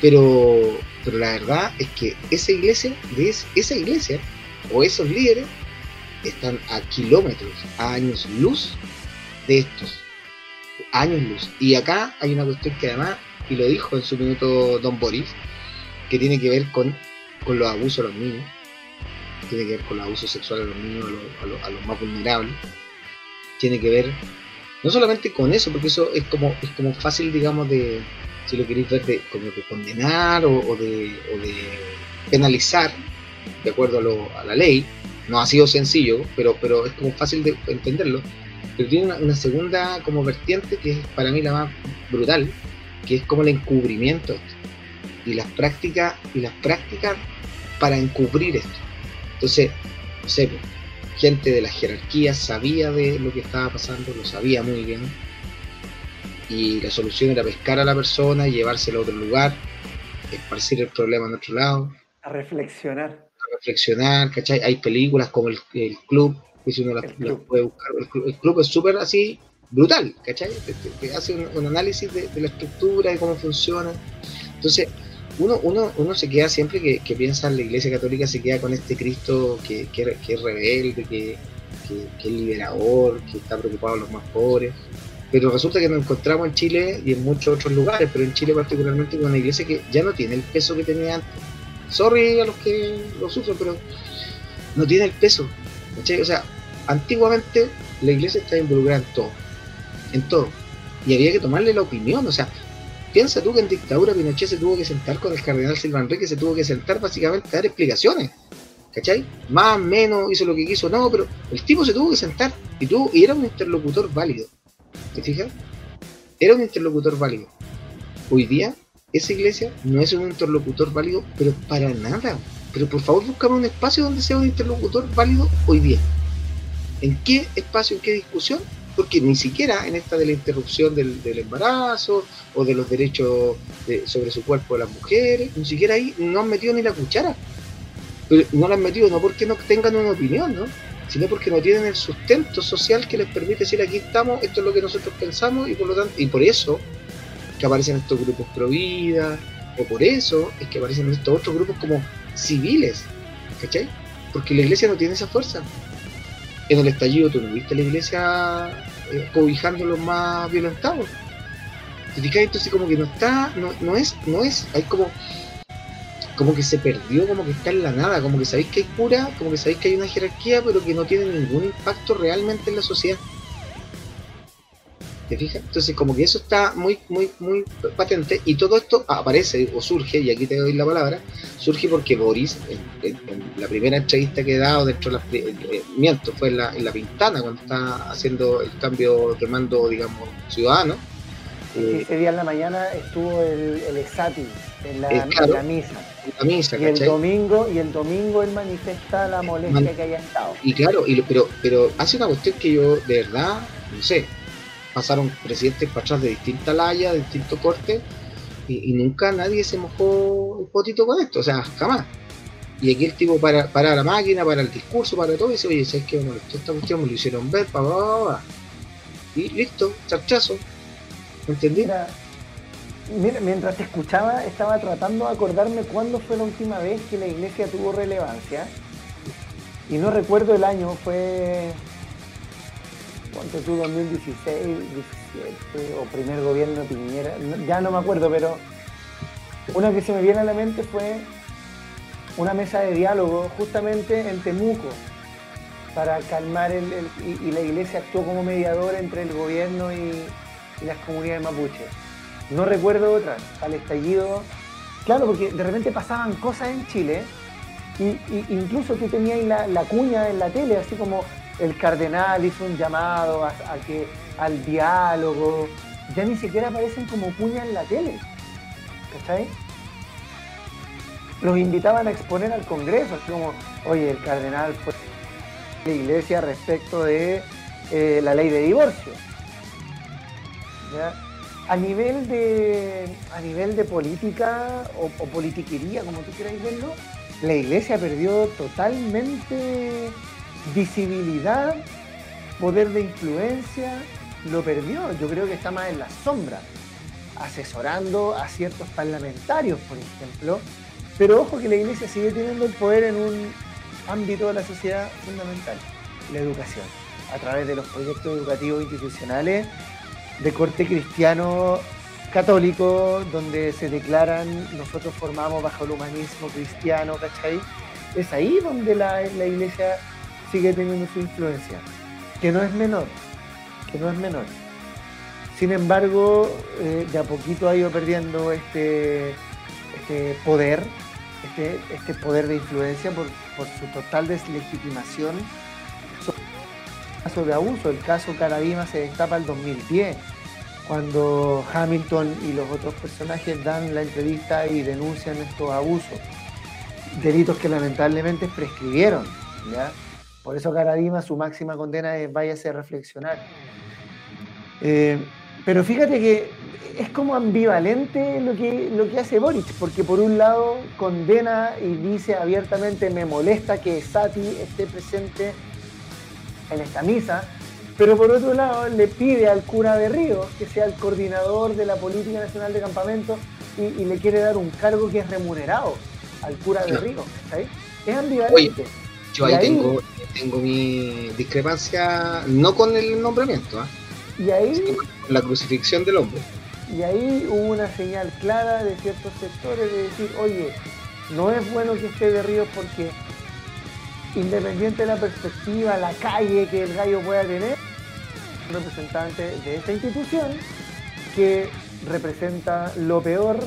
Pero, pero la verdad es que esa iglesia, esa iglesia o esos líderes están a kilómetros, a años luz de estos. Años luz. Y acá hay una cuestión que además, y lo dijo en su minuto Don Boris, que tiene que ver con, con los abusos a los niños, tiene que ver con los abusos sexuales a los niños, a los, más vulnerables. tiene que ver no solamente con eso, porque eso es como, es como fácil, digamos, de, si lo queréis ver, de, como de condenar o, de, penalizar, de acuerdo a, la ley. No ha sido sencillo, pero, pero es como fácil de entenderlo. Pero tiene una, segunda como vertiente que es para mí la más brutal, que es como el encubrimiento y las prácticas y las prácticas para encubrir esto. Entonces, no sé, gente de la jerarquía sabía de lo que estaba pasando, lo sabía muy bien, y la solución era pescar a la persona, llevársela a otro lugar, esparcir el problema en otro lado. A reflexionar. A reflexionar, ¿cachai? Hay películas como El, Club, que si uno las, puede buscar. El, Club es súper así, brutal, ¿cachai? Que, hace un, análisis de, la estructura, de cómo funciona. Entonces, uno, uno, uno se queda siempre que, que piensa en la Iglesia Católica, se queda con este Cristo que, que, que es rebelde, que, es liberador, que está preocupado por los más pobres. Pero resulta que nos encontramos en Chile y en muchos otros lugares, pero en Chile particularmente con una iglesia que ya no tiene el peso que tenía antes. Sorry a los que lo sufren, pero no tiene el peso. O sea, antiguamente la iglesia estaba involucrada en todo, en todo. Y había que tomarle la opinión, o sea, Piensa tú que en dictadura Pinochet se tuvo que sentar con el cardenal Silva Enrique, se tuvo que sentar básicamente a dar explicaciones. ¿Cachai? Más, menos, hizo lo que quiso, no, pero el tipo se tuvo que sentar y, tuvo, y era un interlocutor válido. ¿Te fijas? Era un interlocutor válido. Hoy día, esa iglesia no es un interlocutor válido, pero para nada. Pero por favor, buscame un espacio donde sea un interlocutor válido hoy día. ¿En qué espacio, en qué discusión? porque ni siquiera en esta de la interrupción del, embarazo o de los derechos sobre su cuerpo de las mujeres, ni siquiera ahí no han metido ni la cuchara. Pero no la han metido no porque no tengan una opinión, ¿no? Sino porque no tienen el sustento social que les permite decir aquí estamos, esto es lo que nosotros pensamos y por lo tanto, y por eso que aparecen estos grupos pro vida, o por eso es que aparecen estos otros grupos como civiles, ¿cachai? Porque la iglesia no tiene esa fuerza en el estallido tú no viste la iglesia eh, cobijando a los más violentados. Entonces como que no está, no, no es, no es, hay como como que se perdió, como que está en la nada, como que sabéis que hay cura, como que sabéis que hay una jerarquía, pero que no tiene ningún impacto realmente en la sociedad. ¿Te fijas? Entonces, como que eso está muy, muy, muy patente y todo esto aparece o surge, y aquí te doy la palabra, surge porque Boris, en, la primera entrevista que he dado dentro de las. Eh, eh, miento, fue en la, en la Pintana, cuando está haciendo el cambio de mando, digamos, ciudadano. Eh, ese día en la mañana estuvo el, el ESATI en la, misa. la misa y el domingo y el domingo él manifiesta la molestia que haya estado. Y claro, y, pero, pero hace una cuestión que yo de verdad, no sé, pasaron presidentes para atrás de distinta laya, de distinto corte, y, nunca nadie se mojó un potito con esto, o sea, jamás. Y aquí el tipo para, para la máquina, para el discurso, para todo, y dice, oye, ¿sabes qué? Bueno, esta cuestión me lo hicieron ver, pa, pa, pa, Y listo, charchazo. ¿Entendí? Mira, mientras te escuchaba, estaba tratando de acordarme cuándo fue la última vez que la iglesia tuvo relevancia. Y no recuerdo el año, fue ¿cuánto tú? 2016, 17 o primer gobierno Piñera, ya no me acuerdo, pero una que se me viene a la mente fue una mesa de diálogo justamente en Temuco para calmar el, y, la iglesia actuó como mediador entre el gobierno y, las comunidades mapuches. No recuerdo otra, al estallido. Claro, porque de repente pasaban cosas en Chile y, incluso tú tenías la, la, cuña en la tele, así como el cardenal hizo un llamado a, que, al diálogo, ya ni siquiera aparecen como puña en la tele. ¿Cachai? Los invitaban a exponer al Congreso, así como, oye, el cardenal fue la iglesia respecto de eh, la ley de divorcio. A nivel de, a nivel de política o, o politiquería, como tú quieras verlo, la iglesia perdió totalmente visibilidad, poder de influencia, lo perdió. Yo creo que está más en la sombra, asesorando a ciertos parlamentarios, por ejemplo. Pero ojo que la iglesia sigue teniendo el poder en un ámbito de la sociedad fundamental, la educación, a través de los proyectos educativos institucionales de corte cristiano católico, donde se declaran, nosotros formamos bajo el humanismo cristiano, ¿cachai? Es ahí donde la, la iglesia sigue teniendo su influencia, que no es menor, que no es menor. Sin embargo, eh, de a poquito ha ido perdiendo este, este poder, este, este, poder de influencia por, su total deslegitimación. Caso de abuso, el caso Caradima se destapa el 2010, cuando Hamilton y los otros personajes dan la entrevista y denuncian estos abusos, delitos que lamentablemente prescribieron. Por eso Caradima, su máxima condena es váyase a reflexionar. Eh, pero fíjate que es como ambivalente lo que, lo que hace Boric, porque por un lado condena y dice abiertamente me molesta que Sati esté presente en esta misa, pero por otro lado le pide al cura de Río que sea el coordinador de la política nacional de campamento y, le quiere dar un cargo que es remunerado al cura de Río. Es ambivalente. yo ahí, tengo, tengo mi discrepancia, no con el nombramiento, ¿ah? Y ahí. La crucifixión del hombre. Y ahí hubo una señal clara de ciertos sectores de decir, oye, no es bueno que esté de Ríos porque independiente de la perspectiva, la calle que el gallo pueda tener, representante de esta institución que representa lo peor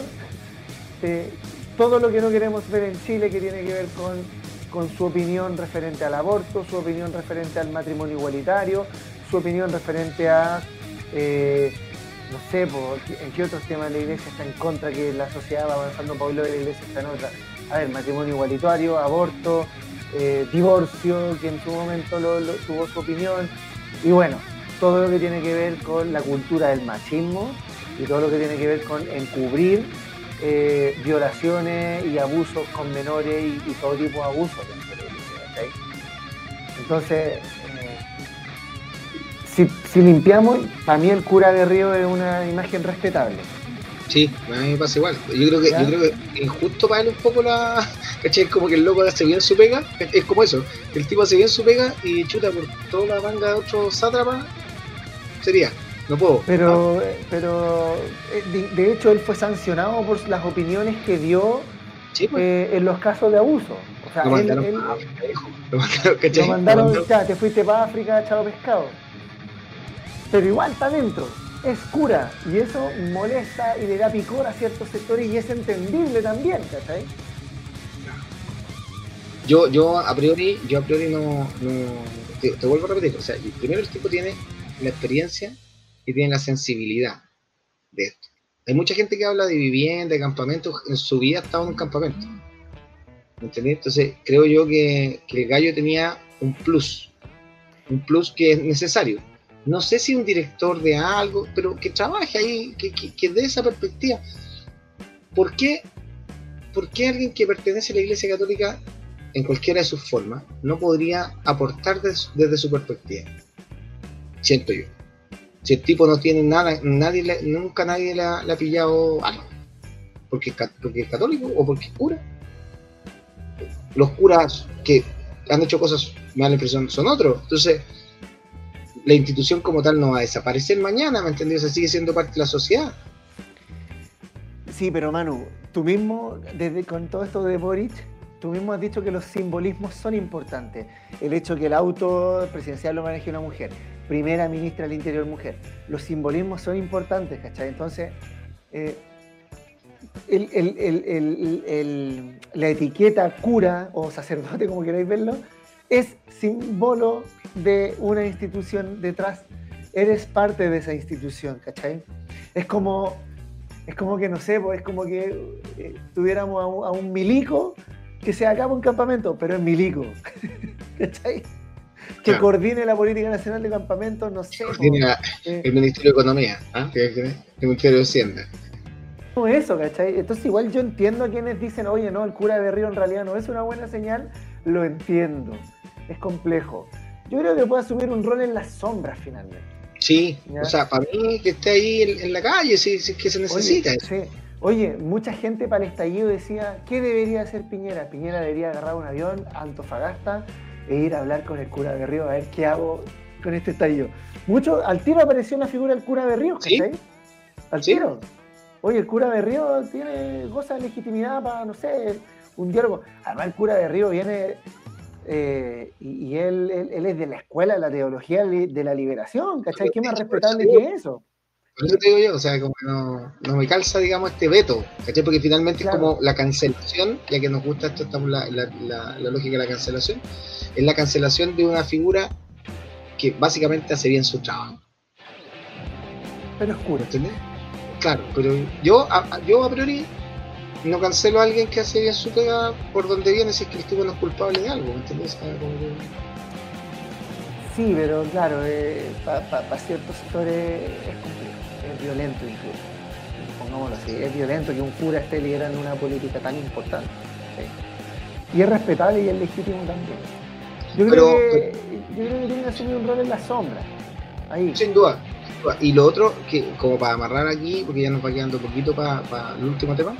de todo lo que no queremos ver en Chile que tiene que ver con, con su opinión referente al aborto, su opinión referente al matrimonio igualitario, su opinión referente a, eh, no sé, en qué otros temas la iglesia está en contra, que la sociedad va avanzando para de la iglesia está en otra. A ver, matrimonio igualitario, aborto, eh, divorcio, que en su momento tuvo su opinión, y bueno, todo lo que tiene que ver con la cultura del machismo y todo lo que tiene que ver con encubrir eh, violaciones y abusos con menores y, todo tipo de abusos. Entonces, si, limpiamos, para mí el cura de Río es una imagen respetable. Sí, a mí me pasa igual. Yo creo que, yo creo que es justo para él un poco la. ¿Cachai? Como que el loco hace bien su pega. Es como eso. El tipo hace bien su pega y chuta por toda la manga de otros sátrapas. Sería. No puedo. Pero, pero eh, de, hecho, él fue sancionado por las opiniones que dio pues. eh, en los casos de abuso. O sea, lo mandaron, él, Lo mandaron, Lo mandaron, ya, te fuiste para África, echado pescado pero igual está dentro, es cura, y eso molesta y le da picor a ciertos sectores y es entendible también, ¿cachai? Yo, yo a priori, yo a priori no, te, vuelvo a repetir, o sea, primero el tipo tiene la experiencia y tiene la sensibilidad de esto. Hay mucha gente que habla de vivienda, de campamentos, en su vida ha estado en un campamento. ¿Me entendés? Entonces, creo yo que, que el gallo tenía un plus, un plus que es necesario no sé si un director de algo, pero que trabaje ahí, que, que, dé esa perspectiva. ¿Por qué, ¿Por qué alguien que pertenece a la Iglesia Católica, en cualquiera de sus formas, no podría aportar desde su perspectiva? Siento yo. Si el tipo no tiene nada, nadie nunca nadie le ha, pillado algo. Porque, porque es católico o porque es cura. Los curas que han hecho cosas, me da la impresión, son otros. Entonces, la institución como tal no va a desaparecer mañana, ¿me entiendes? O sigue siendo parte de la sociedad. Sí, pero Manu, tú mismo, desde con todo esto de Boric, tú mismo has dicho que los simbolismos son importantes. El hecho que el auto presidencial lo maneje una mujer, primera ministra del Interior mujer. Los simbolismos son importantes, ¿cachai? Entonces, eh, la etiqueta cura o sacerdote, como queráis verlo, es símbolo de una institución detrás. Eres parte de esa institución, ¿cachai? Es como, es como que, no sé, pues, es como que eh, tuviéramos a un, milico que se acaba un campamento, pero es milico, ¿cachai? Que coordine la política nacional de campamentos, no sé. Coordina eh, el Ministerio de Economía, ¿ah? el Ministerio de Hacienda. No, eso, ¿cachai? Entonces igual yo entiendo a quienes dicen, oye, no, el cura de Río en realidad no es una buena señal, lo entiendo es complejo. Yo creo que puede asumir un rol en las sombras finalmente. Sí, o sea, para mí que esté ahí en, la calle, si, es que se necesita. Oye, sí. Oye, mucha gente para el estallido decía, ¿qué debería hacer Piñera? Piñera debería agarrar un avión a Antofagasta e ir a hablar con el cura de Río a ver qué hago con este estallido. Mucho, al tiro apareció una figura del cura de Río, ¿sí? Al tiro. Oye, el cura de Río tiene, goza de legitimidad para, no sé, un diálogo. Además, el cura de Río viene eh, y, él, él, es de la escuela de la teología de la liberación, ¿cachai? ¿Qué más respetable que eso? Por eso te digo yo, o sea, como que no, no me calza, digamos, este veto, ¿cachai? Porque finalmente es como la cancelación, ya que nos gusta esto, estamos la, la, la, lógica de la cancelación, es la cancelación de una figura que básicamente hace bien su trabajo. Pero oscuro. ¿Entendés? Claro, pero yo a, yo a priori no cancelo a alguien que hace bien su pega por donde viene si es que el tipo no es culpable de algo, ¿entendés? Sí, pero claro, eh, para ciertos sectores es complejo, es violento incluso. Pongámoslo así, es violento que un cura esté liderando una política tan importante. Y es respetable y es legítimo también. Yo creo, que, yo creo que tiene que asumir un rol en la sombra. Ahí. Sin duda. Y lo otro, que como para amarrar aquí, porque ya nos va quedando poquito para el último tema,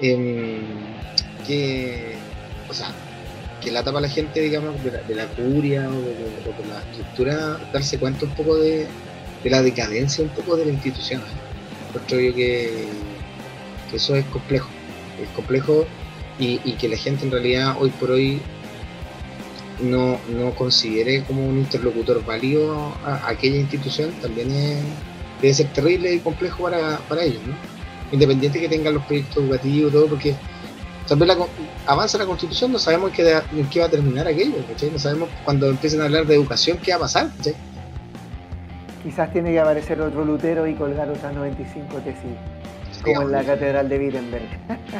eh, que, o sea, que la tapa la gente, digamos, de la, curia o de, la estructura, darse cuenta un poco de, la decadencia un poco de la institución. Creo yo que, eso es complejo, es complejo y, que la gente en realidad hoy por hoy no, no considere como un interlocutor válido a, aquella institución también es, debe ser terrible y complejo para, para ellos, ¿no? independiente que tengan los proyectos educativos, todo, porque también la, avanza la constitución, no sabemos en qué, en qué va a terminar aquello, No sabemos cuando empiecen a hablar de educación qué va a pasar, Quizás tiene que aparecer otro Lutero y colgar otras 95 tesis, como en la Catedral de Wittenberg.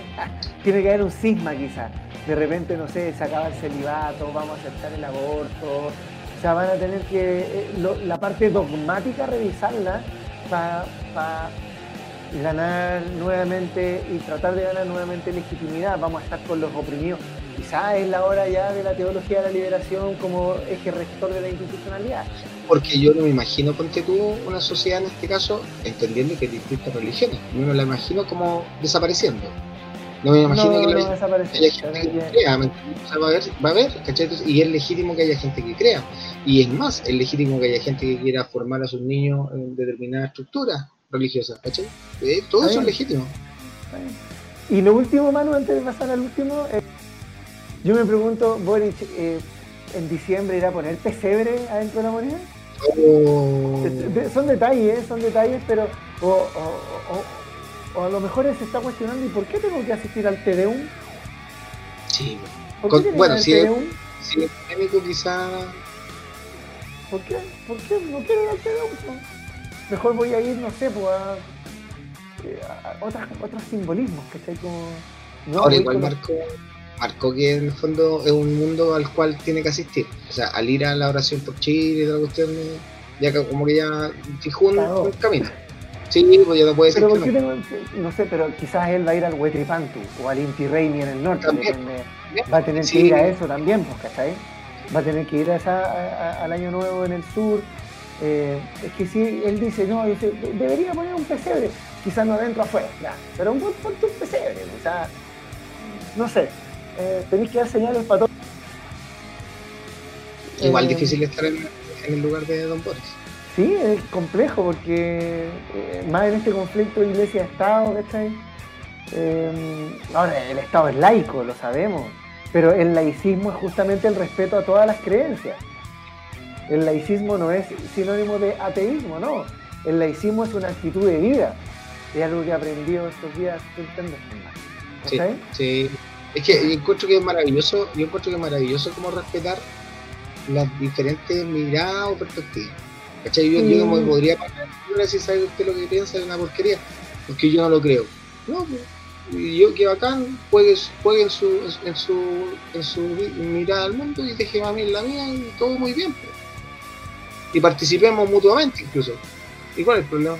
tiene que haber un cisma quizás. De repente, no sé, se acaba el celibato, vamos a aceptar el aborto. O sea, van a tener que eh, la parte dogmática revisarla para ganar nuevamente y tratar de ganar nuevamente legitimidad, vamos a estar con los oprimidos. Quizás es la hora ya de la teología de la liberación como eje rector de la institucionalidad. Porque yo no me imagino, ponte tú, una sociedad en este caso, entendiendo que hay distintas religiones. Yo no la imagino como desapareciendo. No me imagino que, no haya gente que crea, va a haber, va a haber y es legítimo que haya gente que crea. Y es más, es legítimo que haya gente que quiera formar a sus niños en determinada estructura religiosa, ¿cachai? Eh, todo eso es legítimo. Y lo último, Manu, antes de pasar al último, eh, yo me pregunto, Boris, eh, ¿en diciembre irá a poner pesebre adentro de la moneda? Oh. Son detalles, son detalles, pero o, a lo mejor se está cuestionando, ¿y por qué tengo que asistir al Tedeum? Sí, ¿Por qué bueno, si, es, si es quizá... ¿Por qué? ¿Por qué no quiero ir al Tedeum? mejor voy a ir, no sé, pues a, eh, otros simbolismos, que Como, no, Ahora igual marcó, que en el fondo es un mundo al cual tiene que asistir. O sea, al ir a la oración por Chile y toda la cuestión, ya como que ya fijó un, camino. Sí, pues ya no puede ser. Pero no. no sé, pero quizás él va a ir al Wetripantu o al Inti Raymi en el norte. va a tener que ir a eso también, pues, ¿cachai? Va a tener que ir a esa, al Año Nuevo en el sur eh, es que si él dice, no, debería poner un pesebre, quizás no adentro afuera, pero un, ponte un pesebre, o sea, no sé, eh, tenéis que dar señales para todo. Igual eh, difícil estar en, el lugar de Don Boris. Sí, es complejo porque más en este conflicto iglesia-estado, ¿cachai? ahora, el Estado es laico, lo sabemos, pero el laicismo es justamente el respeto a todas las creencias. El laicismo no es sinónimo de ateísmo, no. El laicismo es una actitud de vida. Es algo que he aprendido estos días, Sí, sí. Es que yo encuentro que es maravilloso, yo encuentro que es maravilloso como respetar las diferentes miradas o perspectivas. ¿Cachai? Yo, no me podría parar si sabe usted lo que piensa de una porquería, porque yo no lo creo. No, pues, yo que bacán, juegue, juegue en, su, en, su, en su mirada al mundo y deje a mí en la mía y todo muy bien. Pues y participemos mutuamente incluso. ¿Y cuál es el problema?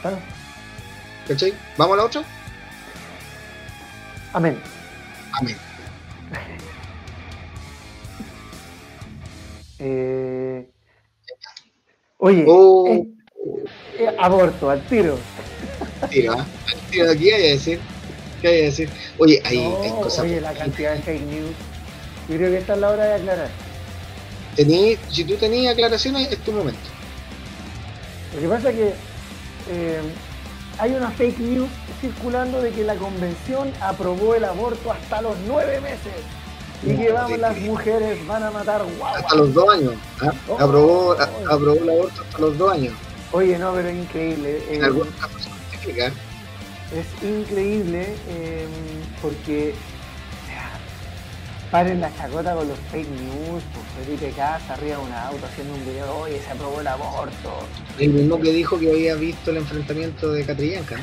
Claro. ¿Cachai? ¿Vamos a la otra? Amén. Amén. eh... Oye, oh. eh, eh, aborto, al tiro. Tiro, ¿eh? Al tiro aquí hay a decir. ¿Qué hay a decir? Oye, hay, hay cosas. Oye, la cantidad de fake news. Yo creo que esta es la hora de aclarar si tú tenías aclaraciones, es tu momento. Lo que pasa es que hay una fake news circulando de que la convención aprobó el aborto hasta los nueve meses. y que vamos, las mujeres van a matar guaguas. Hasta los dos años. ¿ah? Oh, aprobó, oh, aprobó el aborto hasta los dos años. Oye, no, pero es increíble. En eh, Es increíble eh, porque paren la chacota con los fake news, pues Felipe Casa arriba de un auto haciendo un video, oye, se aprobó el aborto. El mismo que dijo que había visto el enfrentamiento de Catrillanca.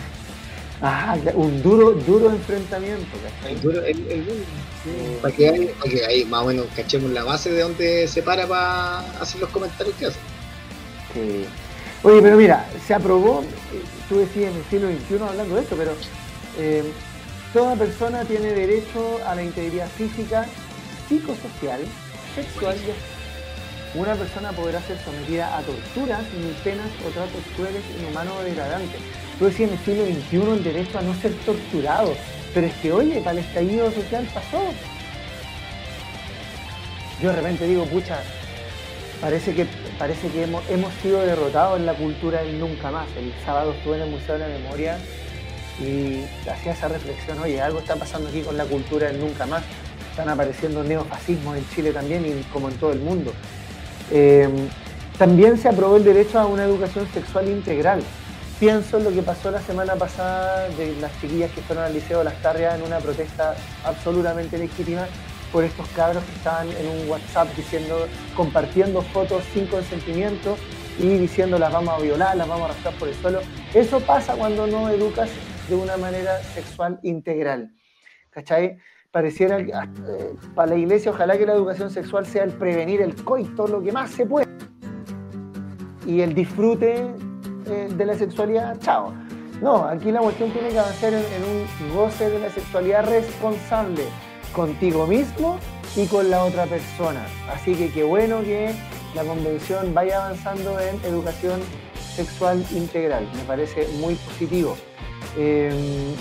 Ah, un duro, duro enfrentamiento, El duro, el, Para, que para que ahí más o menos cachemos la base de donde se para para hacer los comentarios que hace. Sí. Oye, pero mira, se aprobó, tú decías en el siglo XXI hablando de esto, pero eh, toda persona tiene derecho a la integridad física, psicosocial, sexual y una persona podrá ser sometida a torturas, ni penas o tratos crueles, inhumanos o degradantes. Tú decías en el siglo XXI el derecho a no ser torturado, pero es que oye, para el estallido social pasó. Yo de repente digo, pucha, parece que, parece que hemos, sido derrotados en la cultura del nunca más. El sábado estuve en el Museo de la Memoria y hacía esa reflexión, oye, algo está pasando aquí con la cultura del nunca más. Están apareciendo neofascismos en Chile también y como en todo el mundo. Eh, también se aprobó el derecho a una educación sexual integral. Pienso en lo que pasó la semana pasada de las chiquillas que fueron al Liceo de Las Tarrias en una protesta absolutamente legítima por estos cabros que estaban en un WhatsApp diciendo, compartiendo fotos sin consentimiento y diciendo las vamos a violar, las vamos a arrastrar por el suelo. Eso pasa cuando no educas de una manera sexual integral. ¿Cachai? Pareciera que eh, para la iglesia ojalá que la educación sexual sea el prevenir el coito lo que más se puede. Y el disfrute eh, de la sexualidad, chao. No, aquí la cuestión tiene que avanzar en un goce de la sexualidad responsable contigo mismo y con la otra persona. Así que qué bueno que la convención vaya avanzando en educación sexual integral. Me parece muy positivo. Eh,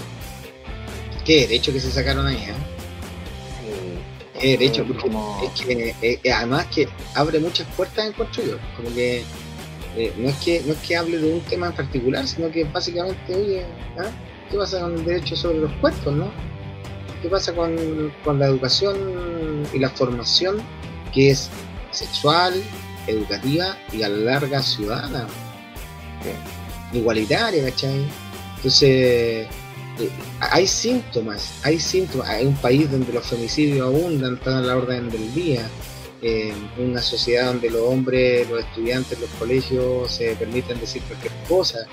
qué derecho que se sacaron ahí, ¿eh? Sí. Qué derecho, porque es que eh, además que abre muchas puertas en construyo. Como que eh, no es que no es que hable de un tema en particular, sino que básicamente, oye, ¿ah? ¿qué pasa con el derecho sobre los cuerpos, no? ¿Qué pasa con, la educación y la formación que es sexual, educativa y a la larga ciudadana? Igualitaria, ¿cachai? Entonces, eh, hay síntomas, hay síntomas. Hay un país donde los femicidios abundan, están a la orden del día. Eh, una sociedad donde los hombres, los estudiantes, los colegios se permiten decir cualquier cosa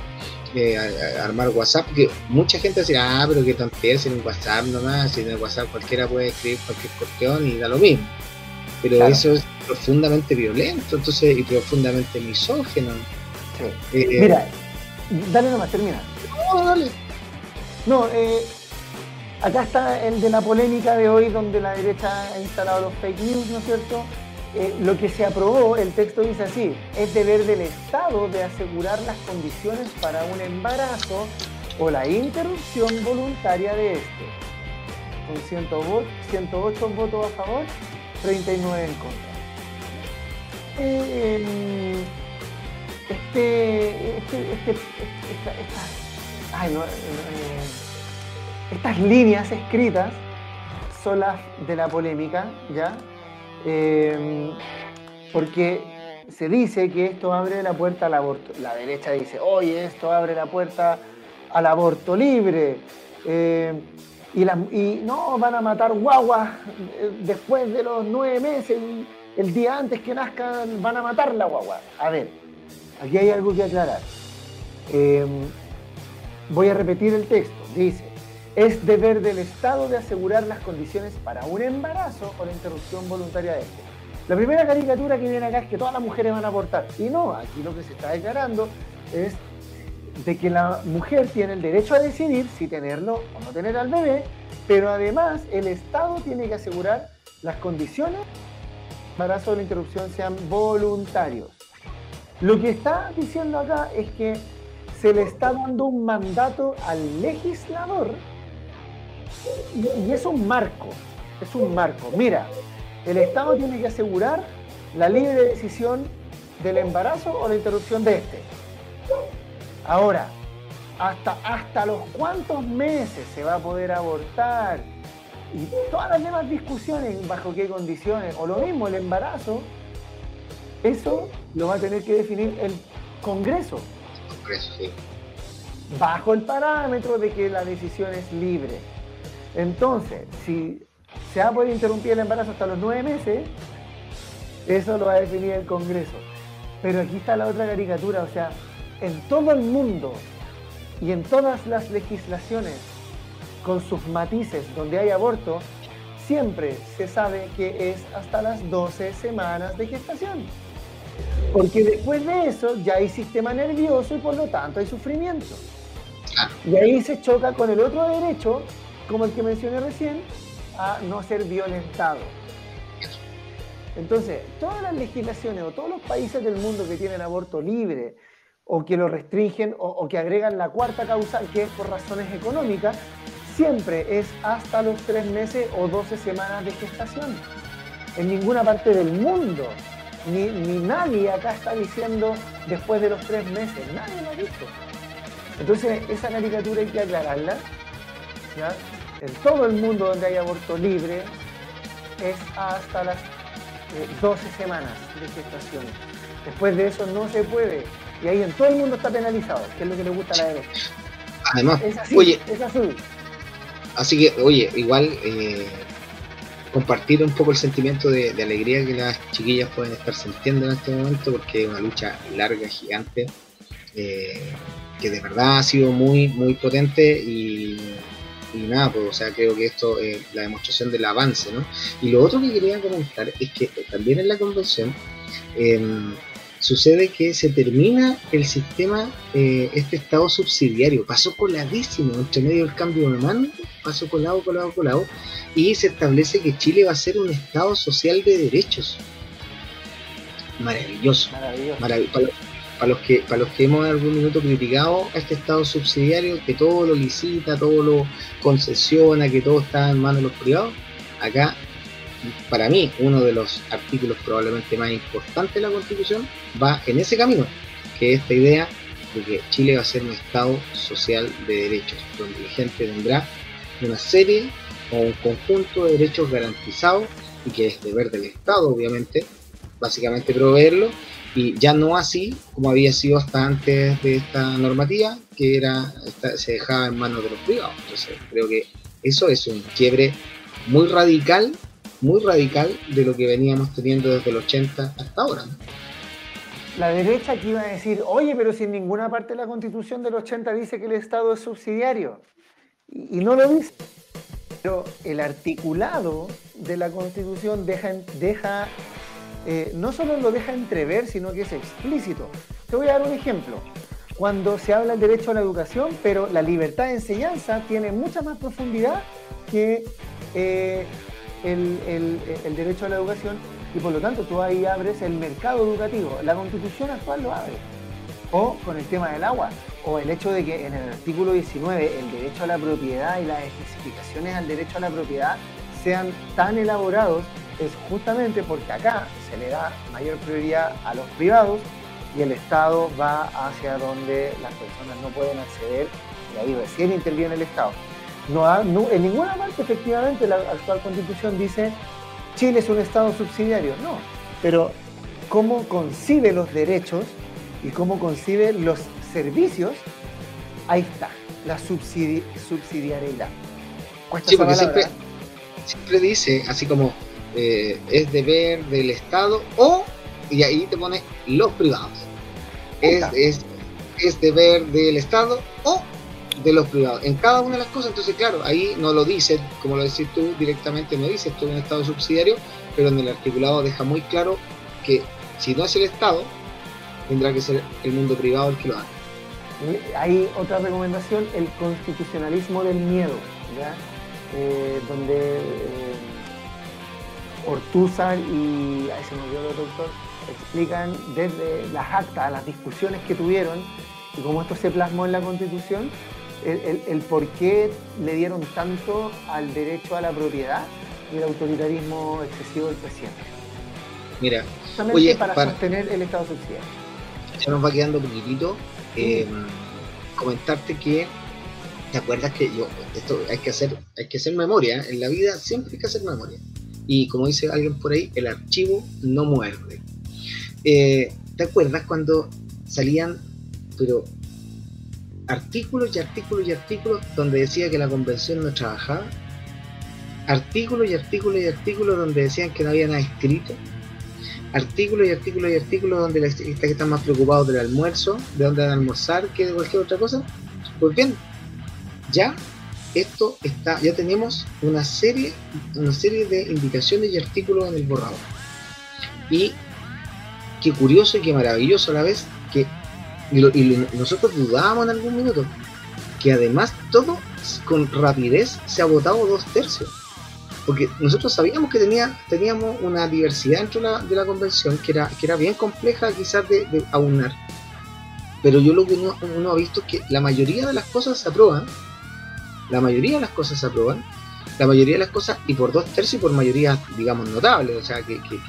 armar WhatsApp, que mucha gente dirá, ah, pero que tan en un WhatsApp nomás, si en el WhatsApp cualquiera puede escribir cualquier cuestión y da lo mismo. Pero eso es profundamente violento, entonces, y profundamente misógeno. Eh, Mira, dale nomás, termina. No. No, eh, acá está el de la polémica de hoy, donde la derecha ha instalado los fake news, ¿no es cierto? Eh, lo que se aprobó, el texto dice así, es deber del Estado de asegurar las condiciones para un embarazo o la interrupción voluntaria de este. Con 108 votos a favor, 39 en contra. Eh, este, este, este, eh, estas líneas escritas son las de la polémica, ¿ya? Em, porque se dice que esto abre la puerta al aborto. La derecha dice, oye, esto abre la puerta al aborto libre. Em, y, y, no, van a matar guaguas eh, después de los nueve meses, el, día antes que nazcan, van a matar la guagua. A ver, aquí hay algo que aclarar. Em, voy a repetir el texto. Dice, es deber del Estado de asegurar las condiciones para un embarazo o la interrupción voluntaria de este. La primera caricatura que viene acá es que todas las mujeres van a abortar. Y no, aquí lo que se está declarando es de que la mujer tiene el derecho a decidir si tenerlo o no tener al bebé, pero además el Estado tiene que asegurar las condiciones para embarazo o la interrupción sean voluntarios. Lo que está diciendo acá es que se le está dando un mandato al legislador y, es un marco, es un marco. Mira, el Estado tiene que asegurar la libre decisión del embarazo o la interrupción de este. Ahora, hasta, hasta los cuántos meses se va a poder abortar, Y todas las demás discusiones, bajo qué condiciones, o lo mismo, el embarazo, eso lo va a tener que definir el Congreso. Bajo el parámetro de que la decisión es libre. Entonces, si se va a poder interrumpir el embarazo hasta los nueve meses, eso lo va a definir el Congreso. Pero aquí está la otra caricatura, o sea, en todo el mundo y en todas las legislaciones con sus matices donde hay aborto, siempre se sabe que es hasta las 12 semanas de gestación. Porque después de eso ya hay sistema nervioso y por lo tanto hay sufrimiento. Y ahí se choca con el otro derecho, como el que mencioné recién, a no ser violentado. Entonces, todas las legislaciones o todos los países del mundo que tienen aborto libre o que lo restringen o, que agregan la cuarta causa, que es por razones económicas, siempre es hasta los tres meses o 12 semanas de gestación. En ninguna parte del mundo, ni, nadie acá está diciendo después de los tres meses, nadie lo ha visto. Entonces, esa caricatura hay que aclararla. En todo el mundo donde hay aborto libre es hasta las 12 eh, semanas de gestación. Después de eso no se puede. Y ahí en todo el mundo está penalizado, que es lo que le gusta a la derecha. Además, oye, es azul. Así que, oye, igual eh, compartir un poco el sentimiento de, alegría que las chiquillas pueden estar sintiendo en este momento, porque es una lucha larga, gigante, eh, que de verdad ha sido muy, muy potente y nada, pues, o sea, creo que esto es la demostración del avance, ¿no? Y lo otro que quería comentar es que también en la convención em, sucede que se termina el sistema, eh, este estado subsidiario, pasó coladísimo entre medio del cambio de mando, pasó colado, colado, colado, y se establece que Chile va a ser un estado social de derechos. Maravilloso. Maravilloso. Maravilloso para los que para los que hemos en algún minuto criticado a este Estado subsidiario que todo lo licita, todo lo concesiona, que todo está en manos de los privados, acá para mí uno de los artículos probablemente más importantes de la Constitución va en ese camino, que es esta idea de que Chile va a ser un Estado social de derechos, donde la gente tendrá una serie o un conjunto de derechos garantizados y que es deber del Estado, obviamente, básicamente proveerlo y ya no así como había sido hasta antes de esta normativa, que era se dejaba en manos de los privados. Entonces creo que eso es un quiebre muy radical, muy radical de lo que veníamos teniendo desde el 80 hasta ahora. La derecha aquí iba a decir, oye, pero si en ninguna parte de la constitución del 80 dice que el Estado es subsidiario. Y, no lo dice. Pero el articulado de la constitución deja, deja eh, no solo lo deja entrever, sino que es explícito. Te voy a dar un ejemplo. Cuando se habla del derecho a la educación, pero la libertad de enseñanza tiene mucha más profundidad que eh, el, derecho a la educación y por lo tanto tú ahí abres el mercado educativo. La constitución actual lo abre. O con el tema del agua, o el hecho de que en el artículo 19 el derecho a la propiedad y las especificaciones al derecho a la propiedad sean tan elaborados es justamente porque acá se le da mayor prioridad a los privados y el Estado va hacia donde las personas no pueden acceder y ahí recién interviene el Estado. No, en ninguna parte efectivamente la actual constitución dice Chile es un Estado subsidiario, no, pero cómo concibe los derechos y cómo concibe los servicios, ahí está, la subsidiariedad. Sí, porque siempre, siempre dice, así como eh, es deber del Estado o, y ahí te pone los privados. Es, es, es, deber del Estado o de los privados. En cada una de las cosas, entonces claro, ahí no lo dice, como lo decís tú directamente, no dice esto es un Estado subsidiario, pero en el articulado deja muy claro que si no es el Estado, tendrá que ser el mundo privado el que lo haga. Hay otra recomendación, el constitucionalismo del miedo, ¿ya? Eh, donde eh, Ortúzar y, ahí se me olvidó el doctor, explican desde las actas, las discusiones que tuvieron y cómo esto se plasmó en la Constitución, el, por qué le dieron tanto al derecho a la propiedad y el autoritarismo excesivo del presidente. Mira, oye, para, sostener el Estado subsidiario. Ya nos va quedando poquitito. Eh, comentarte que ¿te acuerdas que yo, esto hay que hacer, hay que hacer memoria, en la vida siempre hay que hacer memoria. Y como dice alguien por ahí, el archivo no muerde. Eh, ¿Te acuerdas cuando salían, pero artículos y artículos y artículos donde decía que la convención no trabajaba? Artículos y artículos y artículos donde decían que no había nada escrito artículos y artículos y artículos donde la que están más preocupados del almuerzo, de dónde van a almorzar, que de cualquier otra cosa. Pues bien, ya esto está, ya tenemos una serie, una serie de indicaciones y artículos en el borrador. Y qué curioso y qué maravilloso a la vez que y, nosotros dudábamos en algún minuto que además todo con rapidez se ha votado dos tercios porque nosotros sabíamos que tenía, teníamos una diversidad dentro de la, convención que era, que era bien compleja quizás de, aunar. Pero yo lo que uno, ha visto es que la mayoría de las cosas se aprueban, la mayoría de las cosas se aprueban, la mayoría de las cosas, y por dos tercios y por mayoría, digamos, notable, o sea, que, que,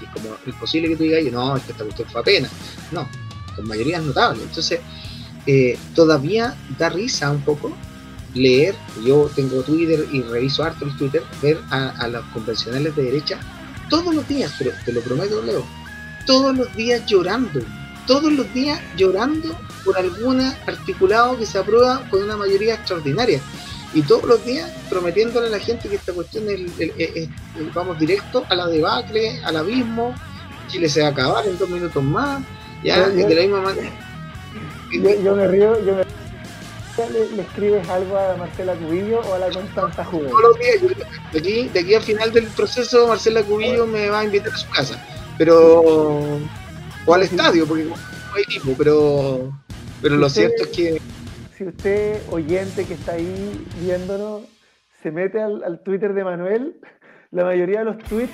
es posible que tú digas, no, es que esta cuestión fue apenas, no, con mayoría es notable. Entonces, eh, todavía da risa un poco leer, yo tengo Twitter y reviso harto el Twitter, ver a, los convencionales de derecha todos los días, pero te lo prometo, Leo, todos los días llorando, todos los días llorando por algún articulado que se aprueba con una mayoría extraordinaria. Y todos los días prometiéndole a la gente que esta cuestión es, vamos directo a la debacle, al abismo, Chile se va a acabar en dos minutos más, ya, de la misma manera. Yo, me río, yo me le, escribes algo a Marcela Cubillo o a la Constanza Juvenil? Todos los días, de aquí, de aquí al final del proceso, Marcela Cubillo me va a invitar a su casa, pero o al estadio, porque no hay equipo, pero, pero lo cierto es que. Si usted, oyente que está ahí viéndonos, se mete al, al Twitter de Manuel, la mayoría de los tweets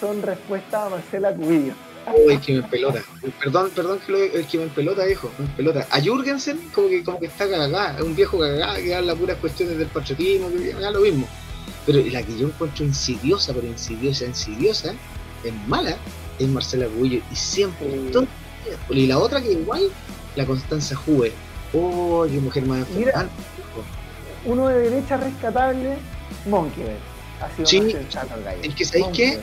son respuestas a Marcela Cubillo. Uy, que me pelota. Perdón, perdón que lo, el que me pelota, viejo. Me pelota. A Jürgensen, como que, como que está cagada. Es un viejo cagada que habla puras cuestiones del patriotismo, que haga lo mismo. Pero la que yo encuentro insidiosa, pero insidiosa, insidiosa, es mala, es Marcela Cubillo. Y siempre. y la otra que igual, la Constanza Juve. Oh, qué mujer más Mira, Uno de derecha rescatable, Monkey sí, el que sabéis que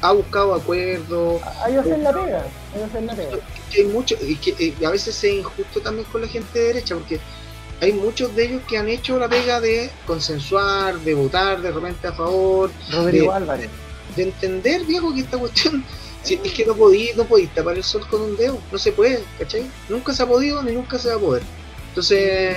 ha buscado acuerdos. Ahí hacen la pega, ahí hacen la pega. hay mucho, y que eh, a veces es injusto también con la gente de derecha, porque hay muchos de ellos que han hecho la pega de consensuar, de votar de repente a favor. Rodrigo Álvarez. De entender, viejo, que esta cuestión. es que no podéis no podéis tapar el sol con un dedo, no se puede, ¿cachai? Nunca se ha podido ni nunca se va a poder. Entonces,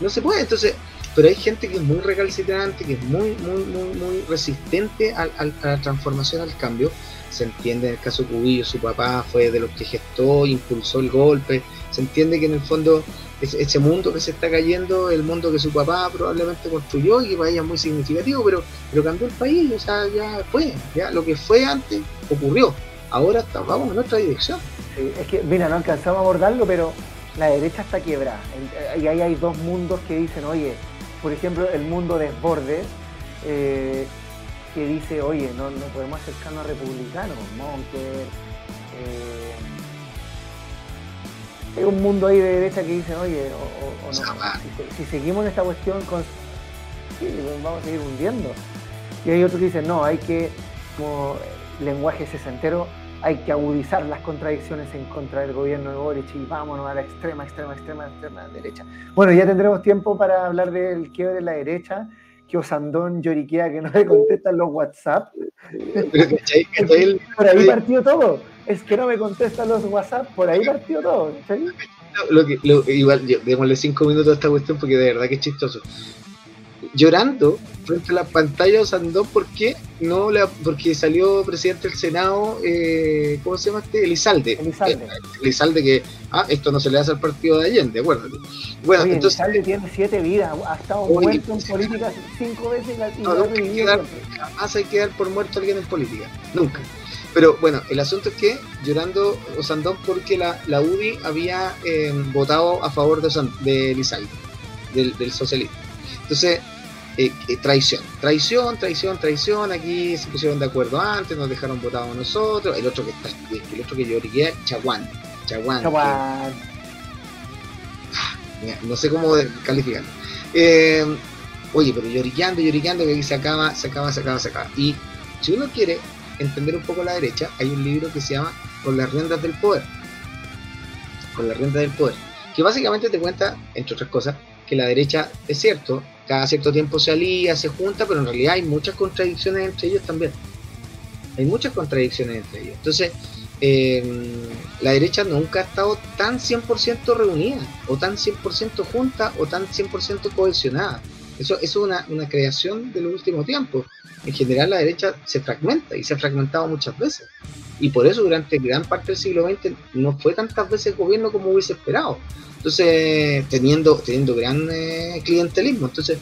no se puede. Entonces, pero hay gente que es muy recalcitrante, que es muy, muy, muy, muy resistente a, la transformación, al cambio. Se entiende en el caso de Cubillo, su papá fue de los que gestó, impulsó el golpe. Se entiende que en el fondo ese, mundo que se está cayendo, el mundo que su papá probablemente construyó y que para ella es muy significativo, pero, pero cambió el país, o sea, ya fue, ya lo que fue antes ocurrió. Ahora vamos en otra dirección. es que, mira, no alcanzamos a abordarlo, pero la derecha está quebrada. Y ahí hay dos mundos que dicen, oye, por ejemplo, el mundo desborde, eh, que dice, oye, no, no podemos acercarnos a republicanos, Monker. Eh, hay un mundo ahí de derecha que dice, oye, o, no, si, seguimos en esta cuestión, con, vamos a seguir hundiendo. Y hay otros que dicen, no, hay que, como lenguaje sesentero, hay que agudizar las contradicciones en contra del gobierno de Boric y vámonos a la extrema, extrema, extrema, extrema derecha. Bueno, ya tendremos tiempo para hablar del quiebre de la derecha, que Osandón lloriquea que no le contestan los WhatsApp. por ahí partió todo. Es que no me contestan los WhatsApp, por ahí partió todo. Lo que, igual, démosle cinco minutos a esta cuestión porque de verdad que es chistoso llorando frente a la pantalla de Sandón porque no la, porque salió presidente del Senado eh, ¿cómo se llama este? Elizalde Elizalde. Eh, Elizalde que ah esto no se le hace al partido de Allende acuérdate bueno entonces Elizalde tiene siete vidas ha estado muerto en política cinco veces y no, nunca hay que dar, jamás hay que dar por muerto a alguien en política nunca pero bueno, el asunto es que llorando Sandón porque la, la UDI había eh, votado a favor de, de Elizalde, del, del socialismo. Entonces, eh, eh, traición, traición, traición, traición. Aquí se pusieron de acuerdo antes, nos dejaron votados nosotros. El otro que está, el otro que yo diría, Chaguán. Chaguán. Chaguán. no sé cómo calificarlo. Eh, oye, pero lloriqueando, lloriqueando, que aquí se acaba, se acaba, se acaba, se acaba. Y si uno quiere entender un poco la derecha, hay un libro que se llama Con las riendas del poder. Con las riendas del poder. Que básicamente te cuenta, entre otras cosas, que la derecha es cierto, cada cierto tiempo se alía, se junta, pero en realidad hay muchas contradicciones entre ellos también. Hay muchas contradicciones entre ellos. Entonces, eh, la derecha nunca ha estado tan 100% reunida, o tan 100% junta, o tan 100% cohesionada. Eso, es una, una, creación de los últimos tiempos. En general la derecha se fragmenta y se ha fragmentado muchas veces. Y por eso durante gran parte del siglo XX no fue tantas veces gobierno como hubiese esperado. Entonces, teniendo, teniendo gran eh, clientelismo. Entonces,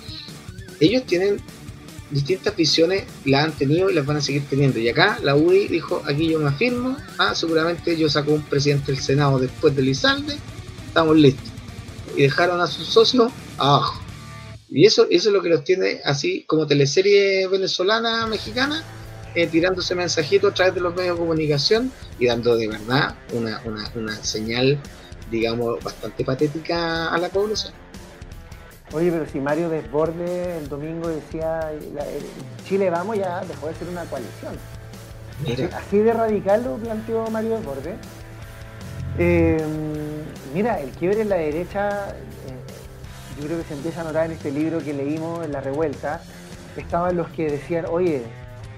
ellos tienen distintas visiones, las han tenido y las van a seguir teniendo. Y acá la UDI dijo, aquí yo me afirmo, ah, seguramente yo saco un presidente del Senado después del Lizalde, estamos listos. Y dejaron a sus socios abajo. Y eso, eso es lo que los tiene así como teleserie venezolana, mexicana, eh, tirándose mensajitos a través de los medios de comunicación y dando de verdad una, una, una señal, digamos, bastante patética a la población. Oye, pero si Mario Desborde el domingo decía, Chile vamos ya dejó de ser una coalición. Así de radical lo planteó Mario Desborde. Eh, mira, el quiebre en la derecha, eh, yo creo que se empieza a notar en este libro que leímos en La Revuelta, estaban los que decían, oye,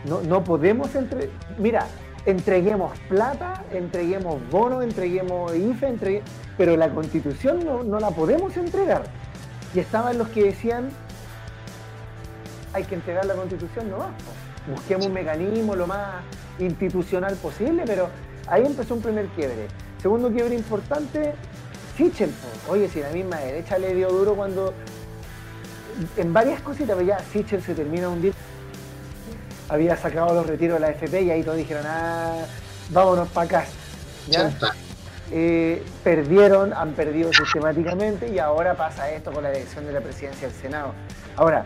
no, no podemos entre... Mira, entreguemos plata, entreguemos bono, entreguemos IFE, entregue... pero la constitución no, no la podemos entregar. Y estaban los que decían, hay que entregar la constitución no Busquemos un mecanismo lo más institucional posible, pero ahí empezó un primer quiebre. Segundo quiebre importante, Sichel. Oye, si la misma derecha le dio duro cuando en varias cositas, pero ya Sichel se termina un día. Había sacado los retiros de la FP y ahí todos dijeron, ah, vámonos para acá. ¿Ya? Eh, perdieron, han perdido sistemáticamente y ahora pasa esto con la elección de la presidencia del Senado. Ahora,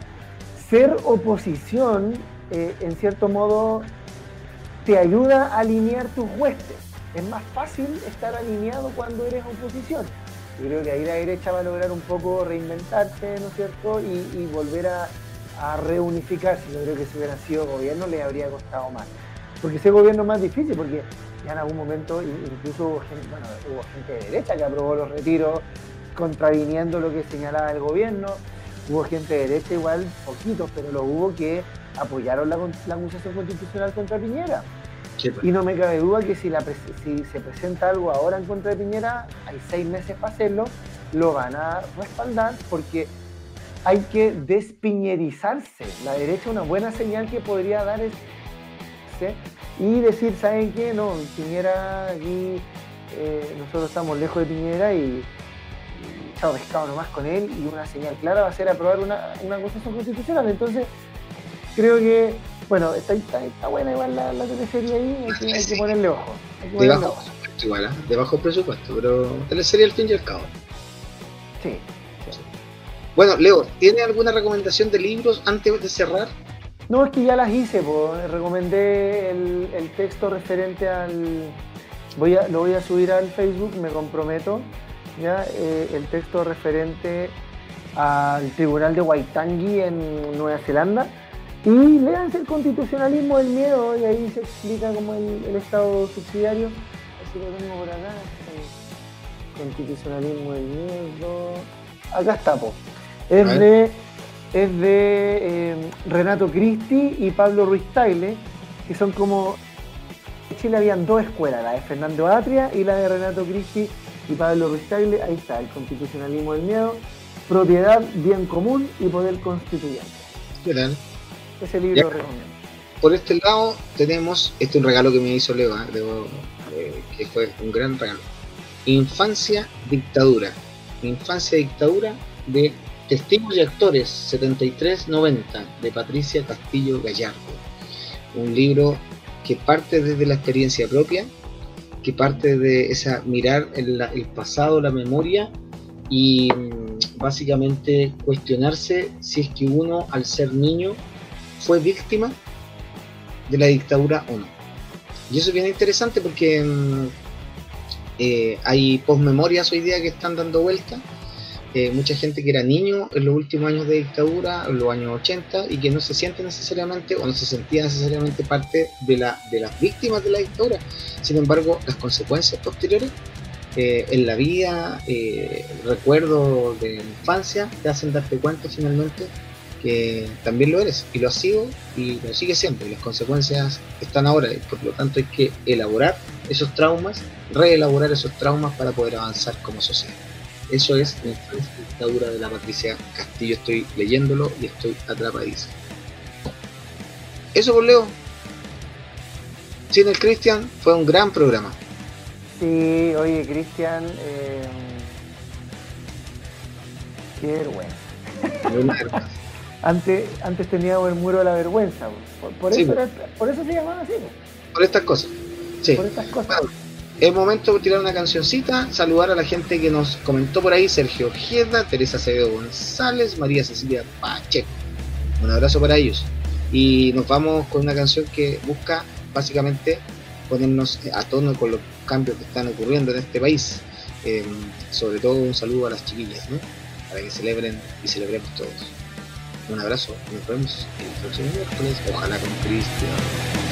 ser oposición, eh, en cierto modo, te ayuda a alinear tus huestes. Es más fácil estar alineado cuando eres oposición. Yo creo que ahí la derecha va a lograr un poco reinventarse, ¿no es cierto? Y, volver a, a, reunificarse. Yo creo que si hubiera sido gobierno le habría costado más. Porque ese gobierno es más difícil, porque ya en algún momento incluso hubo gente, bueno, hubo gente de derecha que aprobó los retiros contraviniendo lo que señalaba el gobierno, hubo gente de derecha igual, poquitos, pero lo hubo que apoyaron la, acusación constitucional contra Piñera. Pues. Y no me cabe duda que si, se presenta algo ahora en contra de Piñera, hay seis meses para hacerlo, lo van a respaldar porque hay que despiñerizarse. La derecha una buena señal que podría dar es y decir, ¿saben qué? No, Piñera aquí, eh, nosotros estamos lejos de Piñera y, chao pescado nomás con él y una señal clara va a ser aprobar una, una constitucional. Entonces, creo que, bueno, está, está, buena igual la, la teleserie ahí, hay que, hay que ponerle ojo. de bajo presupuesto igual, ¿eh? de bajo presupuesto, pero teleserie al fin y al cabo. Sí. Bueno, Leo, ¿tiene alguna recomendación de libros antes de cerrar? No, es que ya las hice, pues. recomendé el, texto referente al... Voy a, lo voy a subir al Facebook, me comprometo, ¿ya? Eh, el texto referente al Tribunal de Waitangi en Nueva Zelanda. Y leanse el constitucionalismo del miedo, y ahí se explica como el, Estado subsidiario. Así lo tengo por acá. Constitucionalismo del miedo. Acá está, pues. Es de es de eh, Renato Cristi y Pablo Ruiz Taile, que son como... En Chile habían dos escuelas, la de Fernando Atria y la de Renato Cristi y Pablo Ruiz Taile. Ahí está, el constitucionalismo del miedo, propiedad, bien común y poder constituyente. ¿Qué tal? Ese libro lo recomiendo. Por este lado tenemos, este es un regalo que me hizo Leo, ¿eh? Eh, que fue un gran regalo. Infancia, dictadura. Infancia, dictadura de Testigos y actores 7390 de Patricia Castillo Gallardo. Un libro que parte desde la experiencia propia, que parte de esa mirar el, el pasado, la memoria y mm, básicamente cuestionarse si es que uno al ser niño fue víctima de la dictadura o no. Y eso es bien interesante porque mm, eh, hay posmemorias hoy día que están dando vuelta eh, mucha gente que era niño en los últimos años de dictadura, en los años 80, y que no se siente necesariamente o no se sentía necesariamente parte de, la, de las víctimas de la dictadura. Sin embargo, las consecuencias posteriores eh, en la vida, recuerdos de infancia, te hacen darte cuenta finalmente que también lo eres y lo has sido y lo sigue siendo y las consecuencias están ahora y por lo tanto hay que elaborar esos traumas, reelaborar esos traumas para poder avanzar como sociedad. Eso es la dictadura de la Patricia Castillo. Estoy leyéndolo y estoy atrapadísimo. Eso por Leo. Sin el Cristian fue un gran programa. Sí, oye, Cristian, eh... qué vergüenza. Antes, antes teníamos el muro de la vergüenza. Por, eso, por eso se llamaba así. Por estas cosas. Sí. Por estas cosas es momento de tirar una cancioncita, saludar a la gente que nos comentó por ahí, Sergio Ojeda, Teresa Acevedo González, María Cecilia Pacheco. Un abrazo para ellos. Y nos vamos con una canción que busca básicamente ponernos a tono con los cambios que están ocurriendo en este país. Em, sobre todo un saludo a las chiquillas, ¿no? Para que celebren y celebremos todos. Un abrazo, nos vemos el próximo miércoles, ojalá con Cristian.